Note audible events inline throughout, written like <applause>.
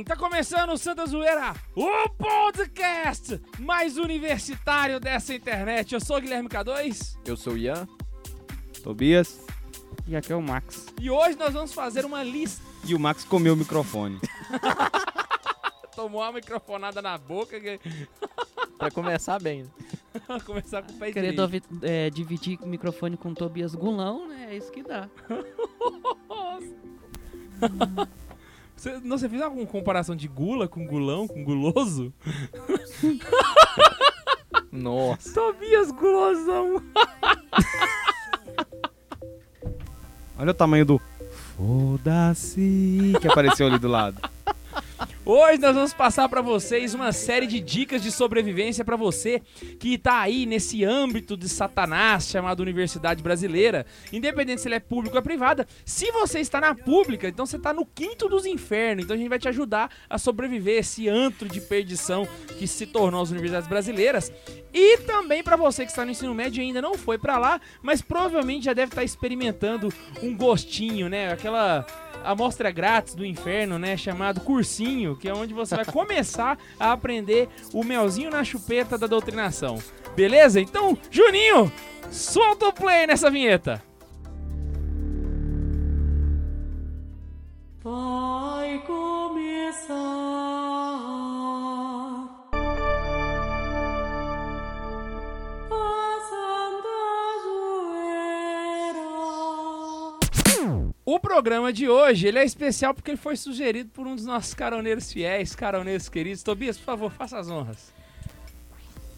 sim! Tá começando o Santa Zoeira, o podcast mais universitário dessa internet. Eu sou o Guilherme K2 Eu sou o Ian. Tobias. E aqui é o Max. e hoje nós vamos fazer uma lista. E o Max comeu o microfone. <laughs> Tomou uma microfonada na boca, que... <laughs> Pra começar bem. né? começar com o pé Querendo é, dividir o microfone com o Tobias Gulão, né? É isso que dá. <laughs> Você, não, você fez alguma comparação de gula com gulão, com guloso? Nossa. Tobias gulosão. Olha o tamanho do foda-se que apareceu ali do lado. Hoje nós vamos passar pra vocês uma série de dicas de sobrevivência pra você que tá aí nesse âmbito de satanás chamado Universidade Brasileira, independente se ele é público ou privada. Se você está na pública, então você tá no quinto dos infernos. Então a gente vai te ajudar a sobreviver esse antro de perdição que se tornou as universidades brasileiras. E também pra você que está no ensino médio e ainda não foi pra lá, mas provavelmente já deve estar experimentando um gostinho, né? Aquela amostra grátis do inferno, né? Chamado cursinho, que é onde você vai <laughs> começar a aprender o melzinho na chupeta da doutrinação. Beleza? Então, Juninho, solta o play nessa vinheta. Vai começar a O programa de hoje, ele é especial porque ele foi sugerido por um dos nossos caroneiros fiéis, caroneiros queridos. Tobias, por favor, faça as honras.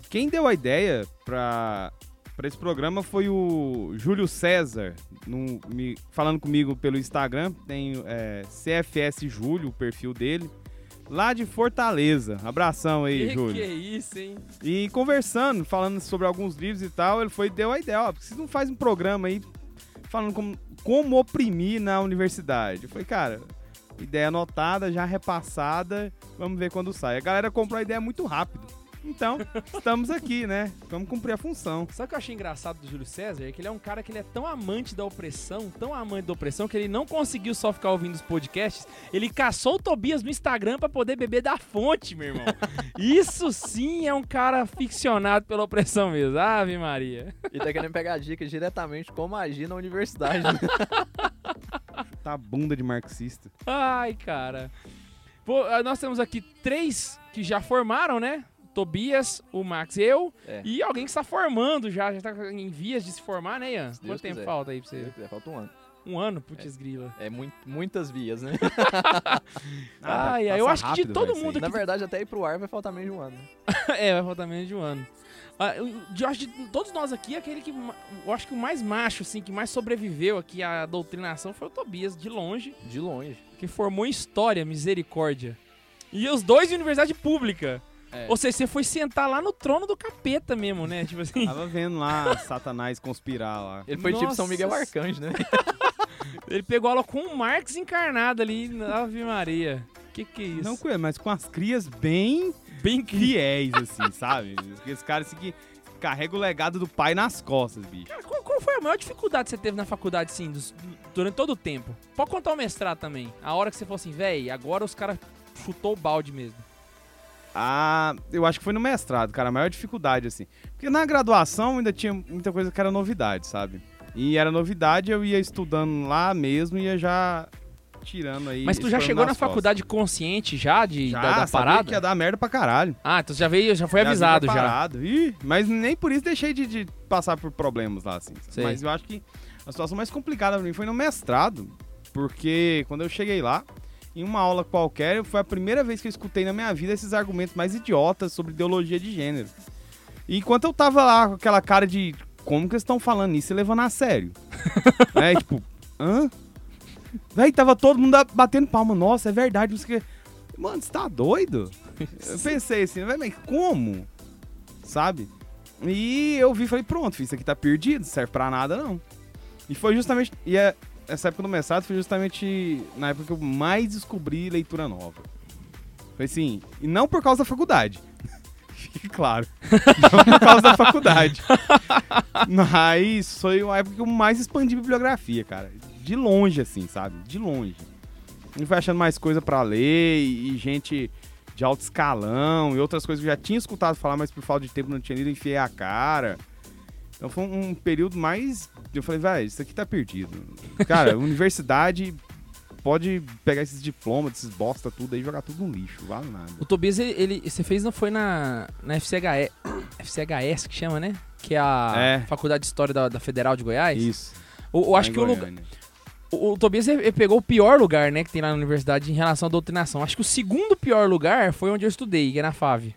Quem deu a ideia pra, pra esse programa foi o Júlio César, no- me- falando comigo pelo Instagram. Tem é, CFS Júlio, o perfil dele. Lá de Fortaleza. Abração aí, que, Júlio. que é isso, hein? E conversando, falando sobre alguns livros e tal, ele foi deu a ideia, ó, porque você não faz um programa aí falando como, como oprimir na universidade. Eu falei, cara, ideia anotada, já repassada, vamos ver quando sai. A galera comprou a ideia muito rápido. Então, estamos aqui, né? Vamos cumprir a função. Sabe o que eu achei engraçado do Júlio César? É que ele é um cara que ele é tão amante da opressão, tão amante da opressão, que ele não conseguiu só ficar ouvindo os podcasts, ele caçou o Tobias no Instagram pra poder beber da fonte, meu irmão. <laughs> Isso sim é um cara ficcionado pela opressão mesmo. Ave Maria. E tá querendo pegar dicas diretamente como agir na universidade. né? <laughs> Tá bunda de marxista. Ai, cara. Pô, nós temos aqui três que já formaram, né? Tobias, o Max, eu É. e alguém que está formando já, já tá em vias de se formar, né, Ian? Quanto tempo quiser. falta aí Se você? Quiser, Falta um ano. Um ano? Putz, grila. É muito, muitas vias, né? <laughs> Ah, Ai, ai, eu passa acho que de todo mundo. Na verdade, até ir pro ar vai faltar menos de um ano. né? <laughs> é, vai faltar menos de um ano. Ah, eu, eu acho de todos nós aqui, aquele que eu acho que o mais macho, assim, que mais sobreviveu aqui à doutrinação foi o Tobias, de longe, De longe. que formou em história, misericórdia. E os dois em universidade pública. É. Ou seja, você foi sentar lá no trono do capeta mesmo, né? Tipo assim. Tava vendo lá Satanás conspirar lá. Ele foi tipo Nossa São Miguel. Arcanjo, né? <laughs> Ele pegou aula com o Marx encarnado ali, Ave Maria. Que que é isso? Não mas com as crias bem bem que... fiéis, assim, sabe? Esse cara assim, que carrega o legado do pai nas costas, bicho. Cara, qual, qual foi a maior dificuldade que você teve na faculdade, sim, dos- durante todo o tempo? Pode contar o mestrado também. A hora que você falou assim, véi, agora os caras chutou o balde mesmo. Ah, eu acho que foi no mestrado, cara, a maior dificuldade, assim. Porque na graduação ainda tinha muita coisa que era novidade, sabe? E era novidade, eu ia estudando lá mesmo e ia já tirando aí. Mas tu já chegou na costas. faculdade consciente já, de, Já, da, da parada? que ia dar merda pra caralho. Ah, então já veio, já foi Já avisado já. Ih, mas nem por isso deixei de, de passar por problemas lá, assim. Sei. Mas eu acho que a situação mais complicada pra mim foi no mestrado, porque quando eu cheguei lá, em uma aula qualquer, foi a primeira vez que eu escutei na minha vida esses argumentos mais idiotas sobre ideologia de gênero. E enquanto eu tava lá com aquela cara de como que eles estão falando isso e levando a sério? <laughs> né? Tipo, hã? Véi, tava todo mundo batendo palma. Nossa, é verdade. quê. Mano, você tá doido? Eu <laughs> pensei assim, mas como? Sabe? E eu vi e falei, pronto, filho, isso aqui tá perdido, não serve pra nada não. E foi justamente. E é- essa época do mestrado foi justamente na época que eu mais descobri leitura nova. Foi assim, e não por causa da faculdade. <laughs> Fique claro. <laughs> Não por causa da faculdade. <laughs> Mas foi uma época que eu mais expandi bibliografia, cara. De longe, assim, sabe? De longe. E fui achando mais coisa pra ler e, e gente de alto escalão e outras coisas que eu já tinha escutado falar, mas por falta de tempo não tinha lido, enfiei a cara. Então foi um, um período mais. Eu falei, velho, isso aqui tá perdido. Cara, <laughs> universidade pode pegar esses diplomas, esses bosta tudo aí e jogar tudo no lixo, vale nada. O Tobias, ele, ele- você fez, não foi na, na FCHE, FCHS <coughs> que chama, né? Que é a É. Faculdade de História da, da Federal de Goiás. Isso. Eu, eu acho que o, lugar, o, o Tobias ele pegou o pior lugar, né, que tem lá na universidade em relação à doutrinação. Acho que o segundo pior lugar foi onde eu estudei, que é na FAV.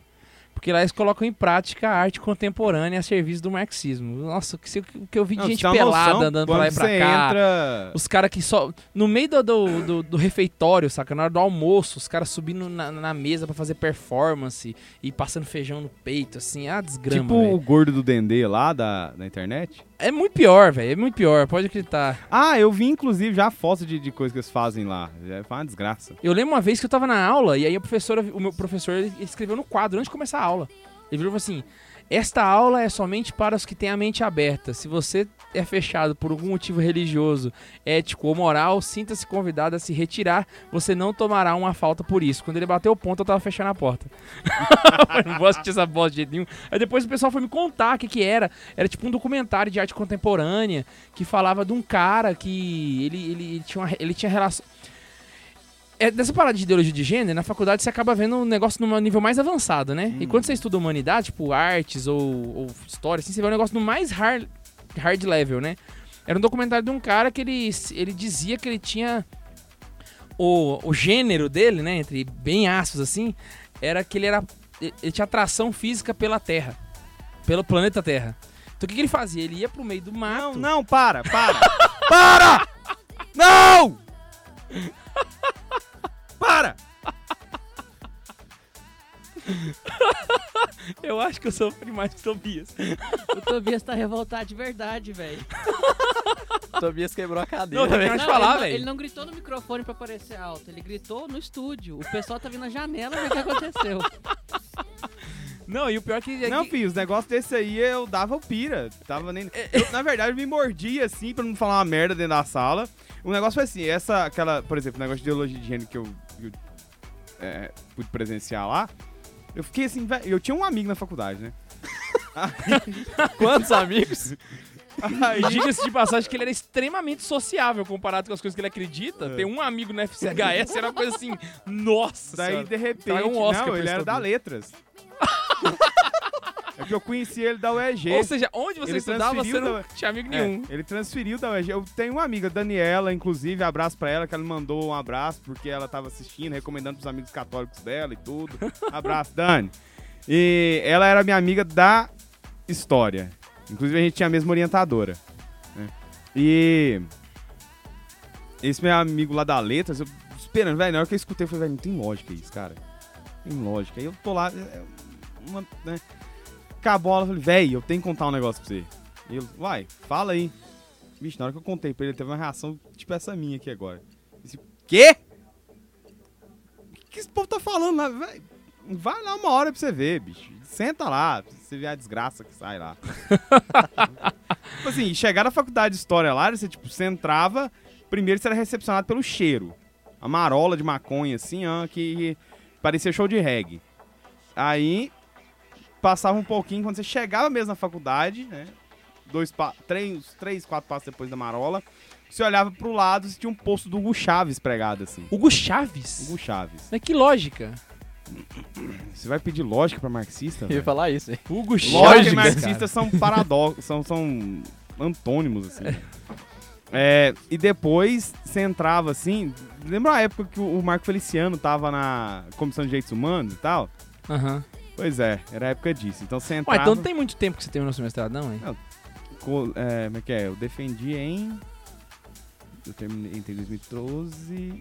Porque lá eles colocam em prática a arte contemporânea a serviço do marxismo. Nossa, o que, o que eu vi de Não, gente pelada noção, andando pra lá e pra cá. entra... Os caras que só. No meio do, do, do- do refeitório, saca? Na hora do almoço, os caras subindo na, na mesa pra fazer performance e passando feijão no peito, assim. Ah, desgrama. Tipo o velho. gordo do Dendê lá da, da internet. É muito pior, velho. É muito pior, pode acreditar. Ah, eu vi inclusive já fotos de, de coisas que eles fazem lá. É uma desgraça. Eu lembro uma vez que eu tava na aula e aí a professora, o meu professor ele escreveu no quadro antes de começar a aula. Ele virou e falou assim: Esta aula é somente para os que têm a mente aberta. Se você é fechado por algum motivo religioso, ético ou moral, sinta-se convidado a se retirar. Você não tomará uma falta por isso. Quando ele bateu o ponto, eu tava fechando a porta. <laughs> não vou assistir essa bosta de jeito nenhum. Aí depois o pessoal foi me contar o que, que era. Era tipo um documentário de arte contemporânea que falava de um cara que ele, ele, ele tinha, ele tinha relação. É, dessa parada de ideologia de gênero, na faculdade você acaba vendo um negócio num nível mais avançado, né? E quando você estuda humanidade, tipo artes ou, ou história, assim, você vê um negócio no mais hard, hard level, né? Era um documentário de um cara que ele, ele dizia que ele tinha. O, o gênero dele, né? Entre bem aspas assim, era que ele era. Ele tinha atração física pela Terra. Pelo planeta Terra. Então o que, que ele fazia? Ele ia pro meio do mato. Não, não, para, para. <laughs> para! Não! <laughs> Para! <laughs> Eu acho que eu sofri mais que o Tobias. O Tobias tá revoltado de verdade, velho. <laughs> Tobias quebrou a cadeira. Não, velho. Pode falar, ele, não- velho. ele não gritou no microfone pra parecer alto, ele gritou no estúdio. O pessoal tá vindo na janela ver o que aconteceu. <laughs> Não, e o pior é que. é Não, que- filho, os negócios desse aí eu dava o pira. Tava nem... Eu, na verdade, eu me mordia assim pra não falar uma merda dentro da sala. O negócio foi assim, essa, aquela, por exemplo, o negócio de ideologia de gênero que eu, eu, é, pude presenciar lá. Eu fiquei assim, velho, eu tinha um amigo na faculdade, né? <laughs> Quantos amigos? Aí, diga-se de passagem que ele era extremamente sociável comparado com as coisas que ele acredita. É. Ter um amigo no FCHS era uma coisa assim, nossa daí, senhora. de repente, um Oscar não, ele era da letras. <laughs> é que eu conheci ele da UEG. Ou seja, onde você Ele estudava, você não da- tinha amigo É, nenhum. ele transferiu da UEG. Eu tenho uma amiga, Daniela, inclusive, abraço pra ela, que ela me mandou um abraço porque ela tava assistindo, recomendando pros amigos católicos dela e tudo. Abraço, <laughs> Dani. E ela era minha amiga da história. Inclusive, a gente tinha a mesma orientadora. né? E esse meu amigo lá da Letras, eu esperando, velho, na hora que eu escutei, eu falei, velho, não tem lógica isso, cara. Não tem lógica. Aí eu tô lá, é, uma, né? A aula, eu falei, velho, eu tenho que contar um negócio pra você. E ele, vai, fala aí. Bicho, na hora que eu contei pra ele, ele teve uma reação tipo essa minha aqui agora. Ele disse, quê? O que esse povo tá falando lá? Vai, vai lá uma hora pra você ver, bicho. Senta lá, pra você ver a desgraça que sai lá. <laughs> tipo assim, chegar na faculdade de história lá, você, tipo, você entrava, primeiro você era recepcionado pelo cheiro. A marola de maconha, assim, ó, que parecia show de reggae. Aí, passava um pouquinho, quando você chegava mesmo na faculdade, né? Dois, pa- três, três, quatro passos depois da marola, você olhava pro lado e tinha um posto do Hugo Chaves pregado, assim. Hugo Chaves? Hugo Chaves. Mas que lógica. Você vai pedir lógica pra marxista? Eu ia falar isso, hein? Hugo Lógica Chaves. e marxistas são paradoxos, são, são antônimos, assim. É, e depois você entrava assim. Lembra a época que o o Marco Feliciano tava na Comissão de Direitos Humanos e tal? Aham. Pois é, era a época disso. Então você Ué, entrava. então não tem muito tempo que você terminou seu mestrado, não, hein? co- é, como é que é? Eu defendi em. Eu terminei entre 2012,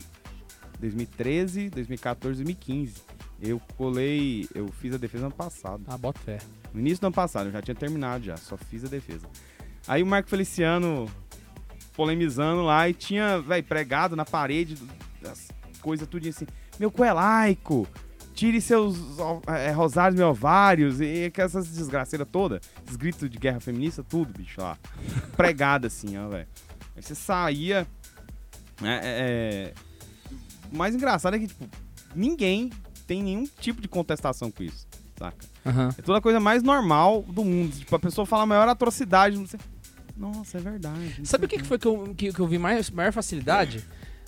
2013, 2014 e 2015. Eu colei. Eu fiz a defesa ano passado. Ah, bota fé. No início do ano passado, eu já tinha terminado já, só fiz a defesa. Aí o Marco Feliciano polemizando lá e tinha, velho, pregado na parede as coisas tudo assim. Meu cu é laico, tire seus é, rosários meus ovários e, essas desgraceiras todas. Esses gritos de guerra feminista, tudo, bicho, lá. Pregado assim, ó, velho. Aí você saía, né, é, é, o mais engraçado é que, tipo, ninguém tem nenhum tipo de contestação com isso, saca? Aham. É toda a coisa mais normal do mundo. Tipo, a pessoa fala a maior atrocidade. Você... Nossa, é verdade. não Sabe sei o que, que foi que eu, que, que eu vi mais, maior facilidade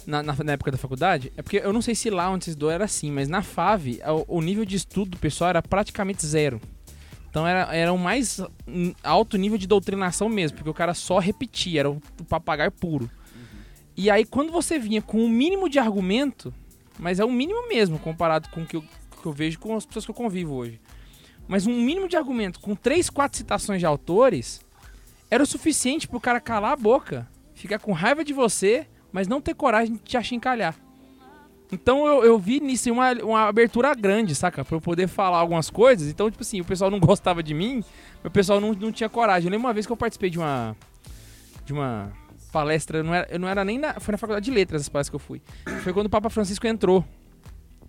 na, na, na época da faculdade? É porque eu não sei se lá onde vocês era assim, mas na FAV o, o nível de estudo do pessoal era praticamente zero. Então era, era o mais alto nível de doutrinação mesmo, porque o cara só repetia, era o, o papagaio puro. E aí quando você vinha com o mínimo de argumento, mas é o mínimo mesmo comparado com o que eu, que eu vejo com as pessoas que eu convivo hoje. Mas um mínimo de argumento com três, quatro citações de autores era o suficiente pro cara calar a boca, ficar com raiva de você, mas não ter coragem de te achincalhar. Então eu, eu vi nisso uma, uma abertura grande, saca? Pra eu poder falar algumas coisas. Então, tipo assim, o pessoal não <laughs> gostava de mim, o pessoal não, não tinha coragem. Eu lembro uma vez que eu participei de uma. De uma palestra, eu não era, eu não era nem na. Foi na faculdade de letras as palestras que eu fui. Foi quando o Papa Francisco entrou.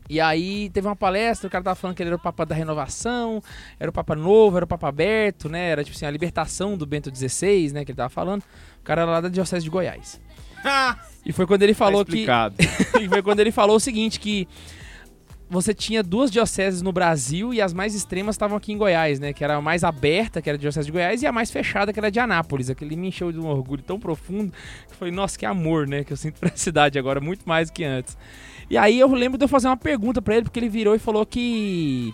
E aí teve uma palestra, o cara tava falando que ele era o Papa da renovação, era o Papa novo, era o Papa aberto, né? Era tipo assim, a libertação do Bento XVI, né? Que ele tava falando. O cara era lá da Diocese de Goiás. <laughs> E foi quando ele falou tá que. <laughs> e foi quando ele falou o seguinte: que você tinha duas dioceses no Brasil e as mais extremas estavam aqui em Goiás, né? Que era a mais aberta, que era a diocese de Goiás, e a mais fechada, que era a de Anápolis. Aquele me encheu de um orgulho tão profundo que eu falei, nossa, que amor, né? Que eu sinto pra <laughs> cidade agora, muito mais do que antes. E aí eu lembro de eu fazer uma pergunta pra ele, porque ele virou e falou que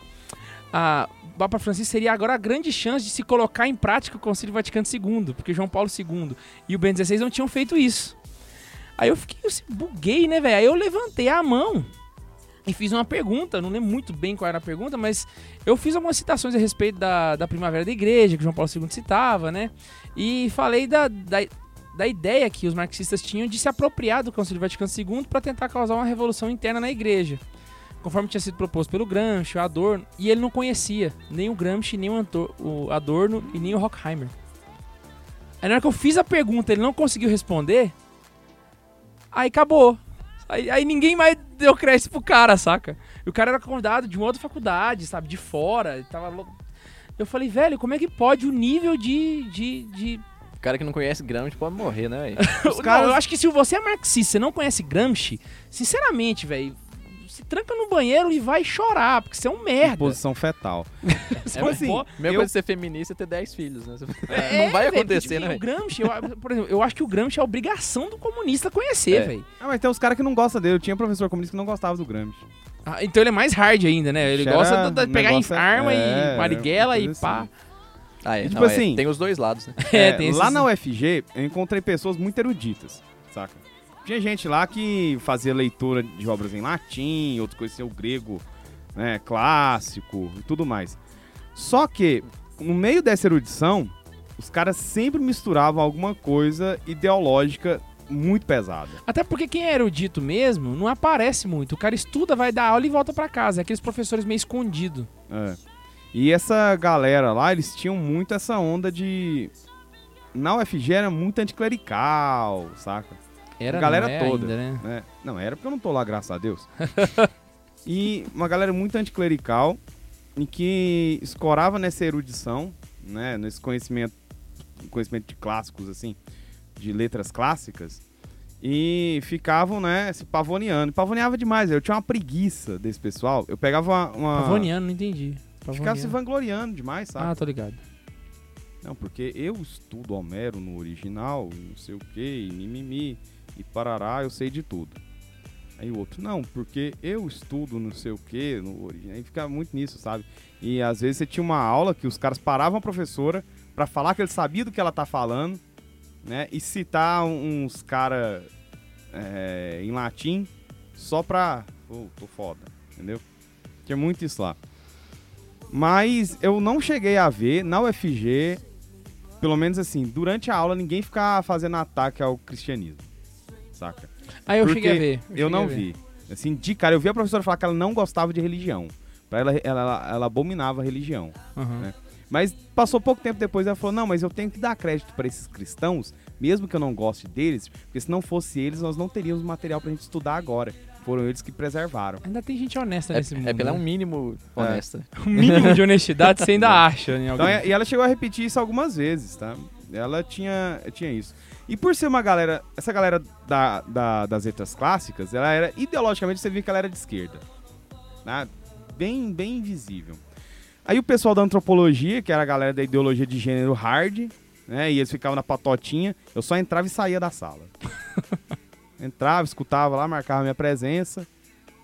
a Papa Francisco seria agora a grande chance de se colocar em prática o Concílio Vaticano II, porque João Paulo II e o Bento XVI não tinham feito isso. Aí eu fiquei, eu se- buguei, né, velho? Aí eu levantei a mão e fiz uma pergunta, não lembro muito bem qual era a pergunta, mas eu fiz algumas citações a respeito da, da primavera da igreja, que João Paulo II citava, né? E falei da, da, da ideia que os marxistas tinham de se apropriar do Concílio Vaticano II para tentar causar uma revolução interna na igreja. Conforme tinha sido proposto pelo Gramsci, o Adorno, e ele não conhecia nem o Gramsci, nem o, Adorno e nem o Horkheimer. Aí na hora que eu fiz a pergunta ele não conseguiu responder, aí acabou. Aí, aí ninguém mais deu crédito pro cara, saca? E o cara era convidado de uma outra faculdade, sabe? De fora. ele Tava lou- Eu falei, velho, como é que pode o nível de. de, de... O cara que não conhece Gramsci pode morrer, né, velho? <laughs> Caras- eu acho que se você é marxista, você não conhece Gramsci, sinceramente, velho, se tranca no banheiro e vai chorar, porque você é um merda. Posição fetal. Você <laughs> É, é um assim, bo- Mesma Eu- coisa de ser feminista e ter 10 filhos, né? É, <laughs> não vai velho, acontecer, tipo, né, O? Gramsci, eu, por exemplo, eu acho que o Gramsci é obrigação do comunista conhecer, É. velho. Ah, mas tem uns caras que não gostam dele. Eu tinha professor comunista que não gostava do Gramsci. Ah, então ele é mais hard ainda, né? Ele gosta de o pegar em negócio é- arma é, e marighella e pá. assim. Ah, é. Tipo não, é, assim- tem os dois lados, né? <laughs> É, tem lá esses- na UFG, eu encontrei pessoas muito eruditas, saca? Tinha gente lá que fazia leitura de obras em latim, outros conheciam o grego né, clássico e tudo mais. Só que, no meio dessa erudição, os caras sempre misturavam alguma coisa ideológica muito pesada. Até porque quem é erudito mesmo não aparece muito. O cara estuda, vai dar aula e volta pra casa. É aqueles professores meio escondido. É. E essa galera lá, eles tinham muito essa onda de. Na UFG era muito anticlerical, saca? Era A galera não é toda. ainda, né? né? Não, era porque eu não tô lá, graças a Deus. <laughs> e uma galera muito anticlerical e que escorava nessa erudição, né? Nesse conhecimento, conhecimento de clássicos, assim, de letras clássicas. E ficavam, né, se pavoneando. Pavoneava demais. Eu tinha uma preguiça desse pessoal. Eu pegava uma. uma... Pavoniano, não entendi. Ficava se vangloriando demais, sabe? Ah, tô ligado. Não, porque eu estudo Homero no original, e não sei o que, e mimimi, e parará, eu sei de tudo. Aí o outro, não, porque eu estudo não sei o que no original. Aí fica muito nisso, sabe? E às vezes você tinha uma aula que os caras paravam a professora pra falar que ele sabia do que ela tá falando, né? E citar uns cara é, em latim só pra. Pô, tô foda, entendeu? Tinha muito isso lá. Mas eu não cheguei a ver na UFG, pelo menos assim, durante a aula ninguém ficar fazendo ataque ao cristianismo. Saca? Ah, eu Porque cheguei a ver. Eu, cheguei não vi. Assim, de cara, eu vi a professora falar que ela não gostava de religião. Pra ela, ela, ela, ela abominava a religião. Aham. né? Mas passou pouco tempo depois, ela falou: não, mas eu tenho que dar crédito pra esses cristãos, mesmo que eu não goste deles, porque se não fosse eles, nós não teríamos material pra gente estudar agora. Foram eles que preservaram. Ainda tem gente honesta É, nesse mundo. é ela é um né? mínimo honesta. um mínimo de honestidade você ainda <laughs> acha em algum... Então, e ela chegou a repetir isso algumas vezes, tá? ela tinha, tinha isso. E por ser uma galera, essa galera da, da- das letras clássicas, ela era, ideologicamente, você via que ela era de esquerda. Né? Bem, bem invisível. Aí o pessoal da antropologia, que era a galera da ideologia de gênero hard, né? E eles ficavam na patotinha, eu só entrava e saía da sala. <laughs> entrava, escutava lá, marcava minha presença.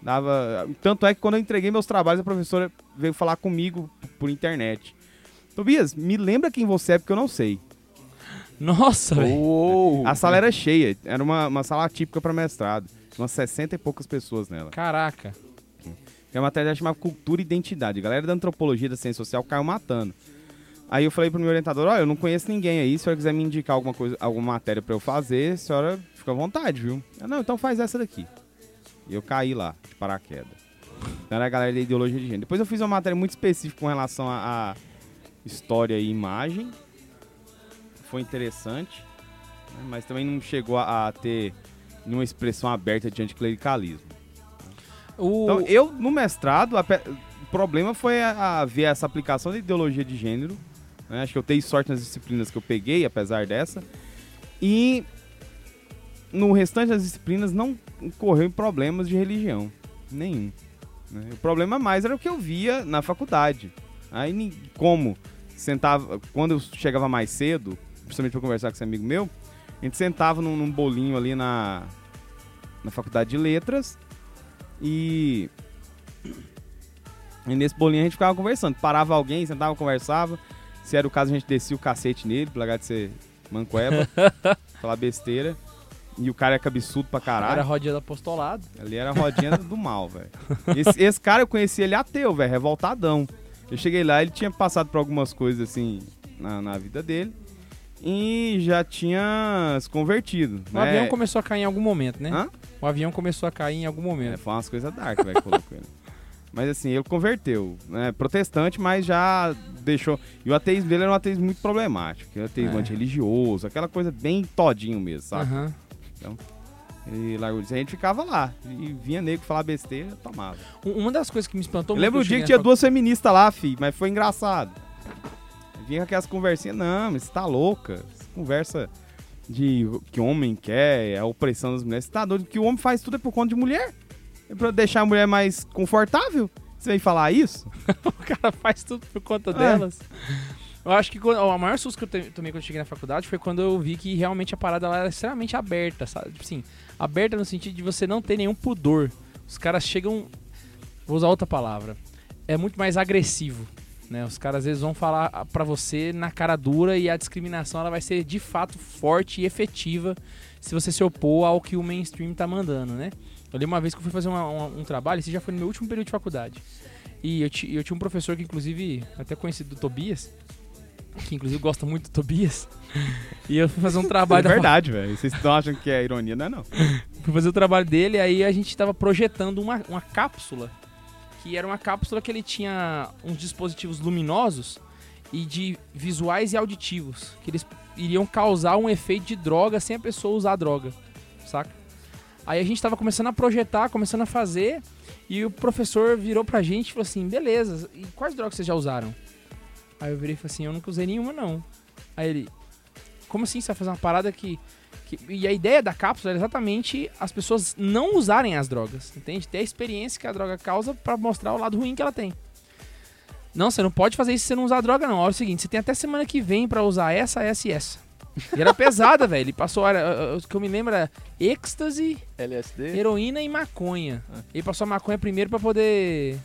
Dava. Tanto é que quando eu entreguei meus trabalhos, a professora veio falar comigo por internet. Tobias, me lembra quem você é, porque eu não sei. Nossa, velho. A sala era cheia, era uma, uma sala típica para mestrado. Tinha umas 60 e poucas pessoas nela. Caraca. Que a matéria chamava Cultura e Identidade. A galera da antropologia da ciência social caiu matando. Aí eu falei pro meu orientador, olha, eu não conheço ninguém aí, se a senhora quiser me indicar alguma coisa, alguma matéria pra eu fazer, a senhora fica à vontade, viu? Eu, não, então faz essa daqui. E eu caí lá, de paraquedas. Então era a galera da ideologia de gênero. Depois eu fiz uma matéria muito específica com relação a, a história e imagem. Foi interessante, né, mas também não chegou a, a ter nenhuma expressão aberta de anticlericalismo. O... Então, eu, no mestrado, a o problema foi a, a ver essa aplicação da ideologia de gênero. Né? Acho que eu tenho sorte nas disciplinas que eu peguei, apesar dessa. E no restante das disciplinas não ocorreu em problemas de religião. Nenhum. né? O problema mais era o que eu via na faculdade. Aí, como sentava. Quando eu chegava mais cedo, principalmente pra conversar com esse amigo meu, a gente sentava num, num bolinho ali na, na faculdade de letras. E. E nesse bolinho a gente ficava conversando. Parava alguém, sentava, conversava. Se era o caso, a gente descia o cacete nele, pra de ser mancueba, <laughs> falar besteira. E o cara é cabeçudo pra Era a caralho. rodinha do apostolado. Ali era a rodinha do mal, velho. Esse, esse cara eu conheci ele ateu, velho, revoltadão. Eu cheguei lá, ele tinha passado por algumas coisas assim na, na vida dele. E já tinha se convertido. O né? avião começou a cair em algum momento, né? Hã? O avião começou a cair em algum É, momento. foi umas coisas dark, velho, colocou ele. <laughs> Mas assim, ele converteu, né? Protestante, mas já deixou. E o ateísmo dele era um ateísmo muito problemático. Era um ateísmo É. antirreligioso, aquela coisa bem todinho mesmo, sabe? Aham. Ele largou disso. A gente ficava lá. E vinha nego falar besteira, tomava. Um- Uma das coisas que me espantou Eu muito. lembro o dia que tinha duas feministas lá, fi, mas foi engraçado. Vinha com aquelas conversinhas, não, mas você tá louca. Essa conversa de o que homem quer, a opressão das mulheres. Você tá doido? Que o homem faz tudo é por conta de mulher. Pra deixar a mulher mais confortável. Você vem falar isso? <laughs> O cara faz tudo por conta É. delas. Eu acho que quando, a maior susto que eu tomei quando eu cheguei na faculdade foi quando eu vi que realmente a parada ela era extremamente aberta, sabe? Tipo assim, aberta no sentido de você não ter nenhum pudor. Os caras chegam. Vou usar outra palavra. É muito mais agressivo. Né? Os caras às vezes vão falar pra você na cara dura e a discriminação ela vai ser de fato forte e efetiva se você se opor ao que o mainstream tá mandando, né? Eu lembro uma vez que eu fui fazer uma- uma- um trabalho, esse já foi no meu último período de faculdade. E eu, eu tinha um professor que, inclusive, até conhecido do Tobias, que inclusive gosta muito do Tobias. E eu fui fazer um <laughs> É trabalho da verdade, velho. Vocês estão achando que é ironia, não é não. <laughs> fui fazer o trabalho dele, aí a gente tava projetando uma, uma cápsula, que era uma cápsula que ele tinha uns dispositivos luminosos e de visuais e auditivos, que eles iriam causar um efeito de droga sem a pessoa usar a droga, saca? Aí a gente tava começando a projetar, começando a fazer, e o professor virou pra gente e falou assim, beleza, e quais drogas vocês já usaram? Aí eu virei e falei assim, eu nunca usei nenhuma não. Aí ele, como assim você vai fazer uma parada que que- e a ideia da cápsula era exatamente as pessoas não usarem as drogas, entende? Ter a experiência que a droga causa pra mostrar o lado ruim que ela tem. Não, você não pode fazer isso se você não usar droga, não. Olha o seguinte, você tem até semana que vem pra usar essa, essa e essa. E era pesada, velho. Ele passou, era, o que eu me lembro era êxtase, LSD. heroína e maconha. Ele passou a maconha primeiro pra poder.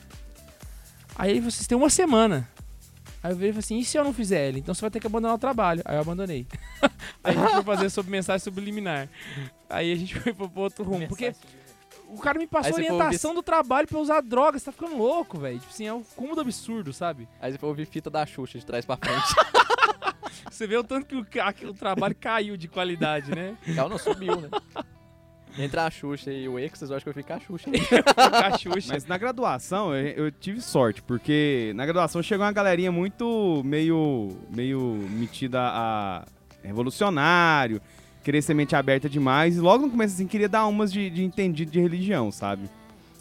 Aí vocês têm uma semana. Aí eu virei e falei assim: e se eu não fizer ele? Então você vai ter que abandonar o trabalho. Aí eu abandonei. <laughs> Aí a gente foi fazer sobre mensagem subliminar. Aí a gente foi pro outro rumo. Porque o cara me passou foi orientação do trabalho pra usar droga. Você tá ficando louco, velho. Tipo assim, é um cúmulo absurdo, sabe? Aí você foi ouvir fita da Xuxa de trás pra frente. <laughs> Você vê o tanto que o, o trabalho caiu de qualidade, né? Ela não subiu, né? Entre a Xuxa e o Exas, eu acho que eu fico a Xuxa. <laughs> Cachucha. Mas na graduação eu, eu tive sorte, porque na graduação chegou uma galerinha muito meio, meio metida a revolucionário, querer ser mente aberta demais, e logo no começo assim queria dar umas de, de entendido de religião, sabe?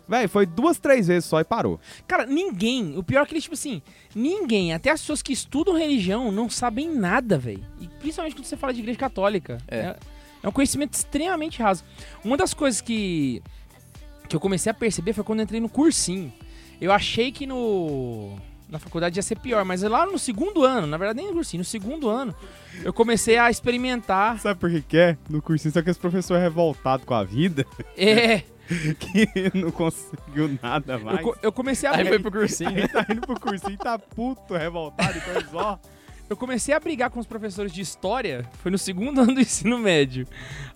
Véi, foi duas, três vezes só e parou. Cara, ninguém, o pior é que, tipo assim, ninguém, até as pessoas que estudam religião, não sabem nada, velho. E principalmente quando você fala de igreja católica. É. é um conhecimento extremamente raso. Uma das coisas que, que eu comecei a perceber foi quando eu entrei no cursinho. Eu achei que no na faculdade ia ser pior, mas lá no segundo ano, na verdade nem no cursinho, no segundo ano, eu comecei a experimentar. Sabe por que que é? No cursinho, só que esse professor é revoltado com a vida, É, <laughs> que não conseguiu nada eu, mais. co- eu comecei a Aí brigar- foi pro cursinho. <laughs> Aí tá indo pro cursinho e tá puto, revoltado, então eles, ó. Eu comecei a brigar com os professores de história, foi no segundo <laughs> ano do ensino médio.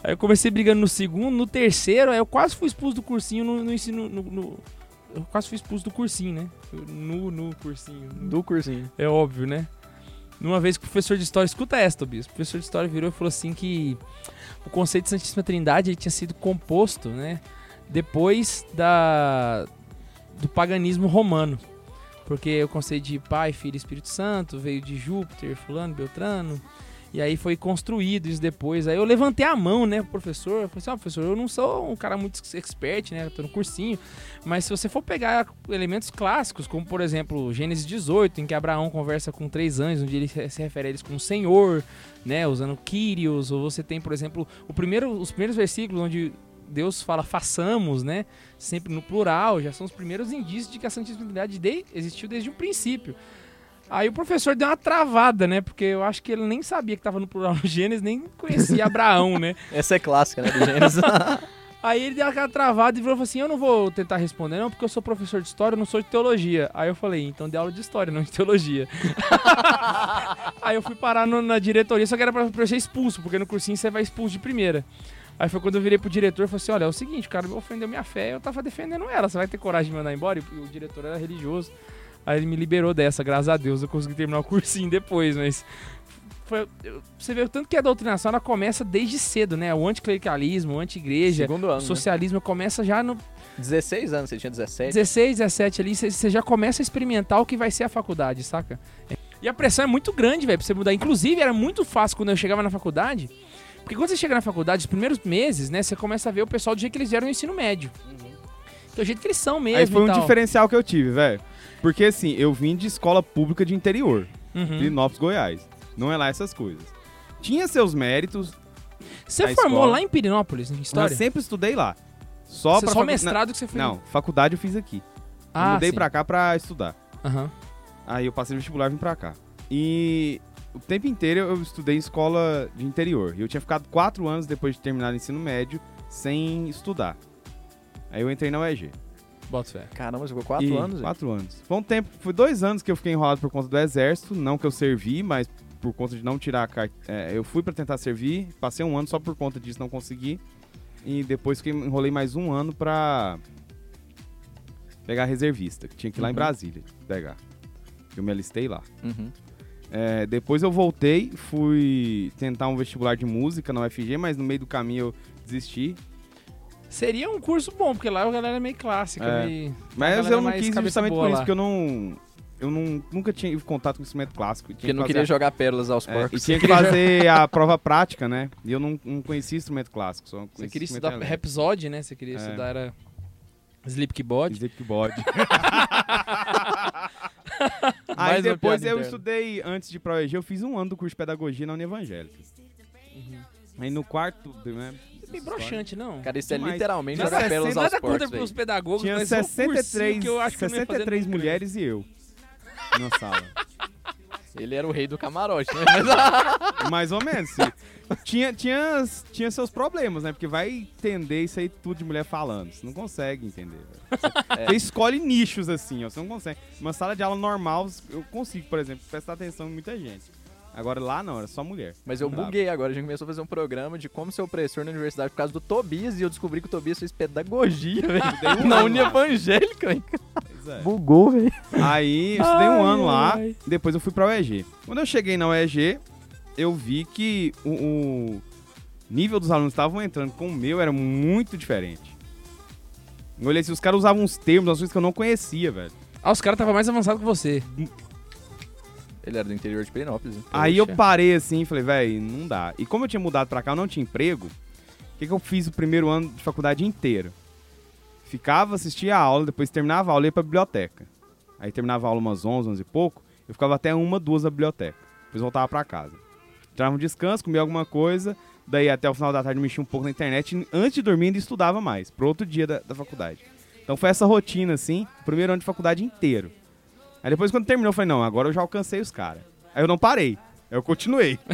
Aí eu comecei brigando no segundo, no terceiro, aí eu quase fui expulso do cursinho no, no ensino. no- no- eu quase fui expulso do cursinho, né? No, no cursinho. Do cursinho. É óbvio, né? Numa vez que o professor de história, escuta essa, Tobias. O professor de história virou e falou assim que o conceito de Santíssima Trindade ele tinha sido composto, né? Depois da do paganismo romano. Porque o conceito de Pai, Filho e Espírito Santo veio de Júpiter, fulano, Beltrano. E aí foi construído isso depois. Aí eu levantei a mão, né, pro professor. Eu falei assim, ó, professor, eu não sou um cara muito expert, né? Eu tô no cursinho. Mas se você for pegar elementos clássicos, como por exemplo Gênesis 18, em que Abraão conversa com três anjos, onde ele se refere a eles como Senhor, né, usando Kyrios, ou você tem, por exemplo, o primeiro, os primeiros versículos onde Deus fala façamos, né, sempre no plural, já são os primeiros indícios de que a Santíssima Trindade de- existiu desde o princípio. Aí o professor deu uma travada, né, porque eu acho que ele nem sabia que estava no plural no Gênesis, nem conhecia Abraão, né. <laughs> Essa é clássica, né, do Gênesis. <laughs> Aí ele deu aquela travada e falou assim: Eu não vou tentar responder, não, porque eu sou professor de história, eu não sou de teologia. Aí eu falei: Então dê aula de história, não de teologia. <laughs> Aí eu fui parar no- na diretoria, só que era pra, pra eu ser expulso, porque no cursinho você vai expulso de primeira. Aí foi quando eu virei pro diretor e falei assim: Olha, é o seguinte, o cara me ofendeu minha fé, eu tava defendendo ela, você vai ter coragem de mandar embora? E o diretor era religioso. Aí ele me liberou dessa, graças a Deus, eu consegui terminar o cursinho <laughs> depois, mas. Foi, você vê o tanto que a doutrinação ela começa desde cedo, né? O anticlericalismo, o anti-igreja, Segundo o ano, né? socialismo começa já no 16 anos, você tinha 17. 16, 17 ali, você- você já começa a experimentar o que vai ser a faculdade, saca? E a pressão é muito grande, velho, pra você mudar. Inclusive, era muito fácil quando eu chegava na faculdade. Porque quando você chega na faculdade, os primeiros meses, né, você começa a ver o pessoal do jeito que eles vieram no ensino médio. Do jeito que eles são mesmo. Aí foi e um tal. diferencial que eu tive, velho. Porque assim, eu vim de escola pública de interior, Uhum. Pirinópolis, Goiás. Não é lá essas coisas. Tinha seus méritos, Você formou escola. lá em Pirinópolis, em história? mas sempre estudei lá. Só Você pra só facu- mestrado que você foi. Não, faculdade eu fiz aqui. Eu Ah, mudei sim. pra cá pra estudar. Aham. Aí eu passei no vestibular e vim pra cá. E o tempo inteiro eu estudei em escola de interior. E eu tinha ficado quatro anos depois de terminar o ensino médio sem estudar. Aí eu entrei na UEG. Bota fé. Caramba, ficou 4 E- anos? Quatro anos. Foi um tempo, foi dois anos que eu fiquei enrolado por conta do exército. Não que eu servi, mas por conta de não tirar a carta. eu fui pra tentar servir, passei um ano só por conta disso, não consegui. E depois fiquei, enrolei mais um ano pra pegar reservista, que tinha que ir lá em Uhum. Brasília pegar. Eu me alistei lá. Uhum. É, depois eu voltei, fui tentar um vestibular de música na UFG, mas no meio do caminho eu desisti. Seria um curso bom, porque lá a galera é meio clássica. É. meio- Mas eu não quis justamente por isso, lá. porque eu não. Eu não, nunca tinha tido contato com instrumento clássico. Porque não queria jogar pérolas aos É, porcos. e tinha <laughs> que fazer a prova prática, né? E eu não, não conhecia instrumento clássico. Só Você queria estudar elétrico. Rhapsody, né? Você queria É. estudar era Sleep Keyboard. Slipknot. <laughs> <laughs> Aí depois eu estudei, antes de ir pra UEG, eu fiz um ano do curso de pedagogia na União Evangélica. Aí no quarto, né? É bem broxante, não? Cara, isso é Demais. literalmente Mas jogar é sem aos Nada contra porcos, velho. os pedagogos, Tinha mas é um 63, cursinho que eu acho que eu 63 nunca. mulheres e eu na sala. Ele era o rei do camarote, né? Mas- <laughs> Mais ou menos. sim. Tinha, tinha, tinha seus problemas, né? Porque vai entender isso aí tudo de mulher falando. Você não consegue entender. Você, É. você escolhe nichos assim, ó. Você não consegue. Uma sala de aula normal, eu consigo, por exemplo, prestar atenção em muita gente. Agora lá não, era só mulher. Mas eu buguei agora. A gente começou a fazer um programa de como ser opressor na universidade por causa do Tobias e eu descobri que o Tobias fez pedagogia, velho. um na ano Uni lá. Evangélica, velho. É. Bugou, velho. Aí eu estudei um Ai, ano lá, ai. depois eu fui pra UEG. Quando eu cheguei na UEG, eu vi que o, o nível dos alunos que estavam entrando com o meu era muito diferente. Eu olhei assim, os caras usavam uns termos, umas coisas que eu não conhecia, velho. Ah, os caras estavam mais avançados que você. Ele era do interior de Perinópolis. hein? Aí eu parei assim e falei, velho, não dá. E como eu tinha mudado pra cá, eu não tinha emprego, o que, que eu fiz o primeiro ano de faculdade inteiro? ficava, assistia a aula, depois terminava a aula e ia pra biblioteca. Aí terminava a aula umas 11, 11 e pouco, eu ficava até uma, duas na biblioteca. Depois voltava pra casa. Tirava um descanso, comia alguma coisa, daí até o final da tarde mexia um pouco na internet. Antes de dormir ainda estudava mais, pro outro dia da, da faculdade. Então foi essa rotina, assim, o primeiro ano de faculdade inteiro. Aí depois quando terminou, eu falei, não, agora eu já alcancei os caras. Aí eu não parei, aí eu continuei. <laughs>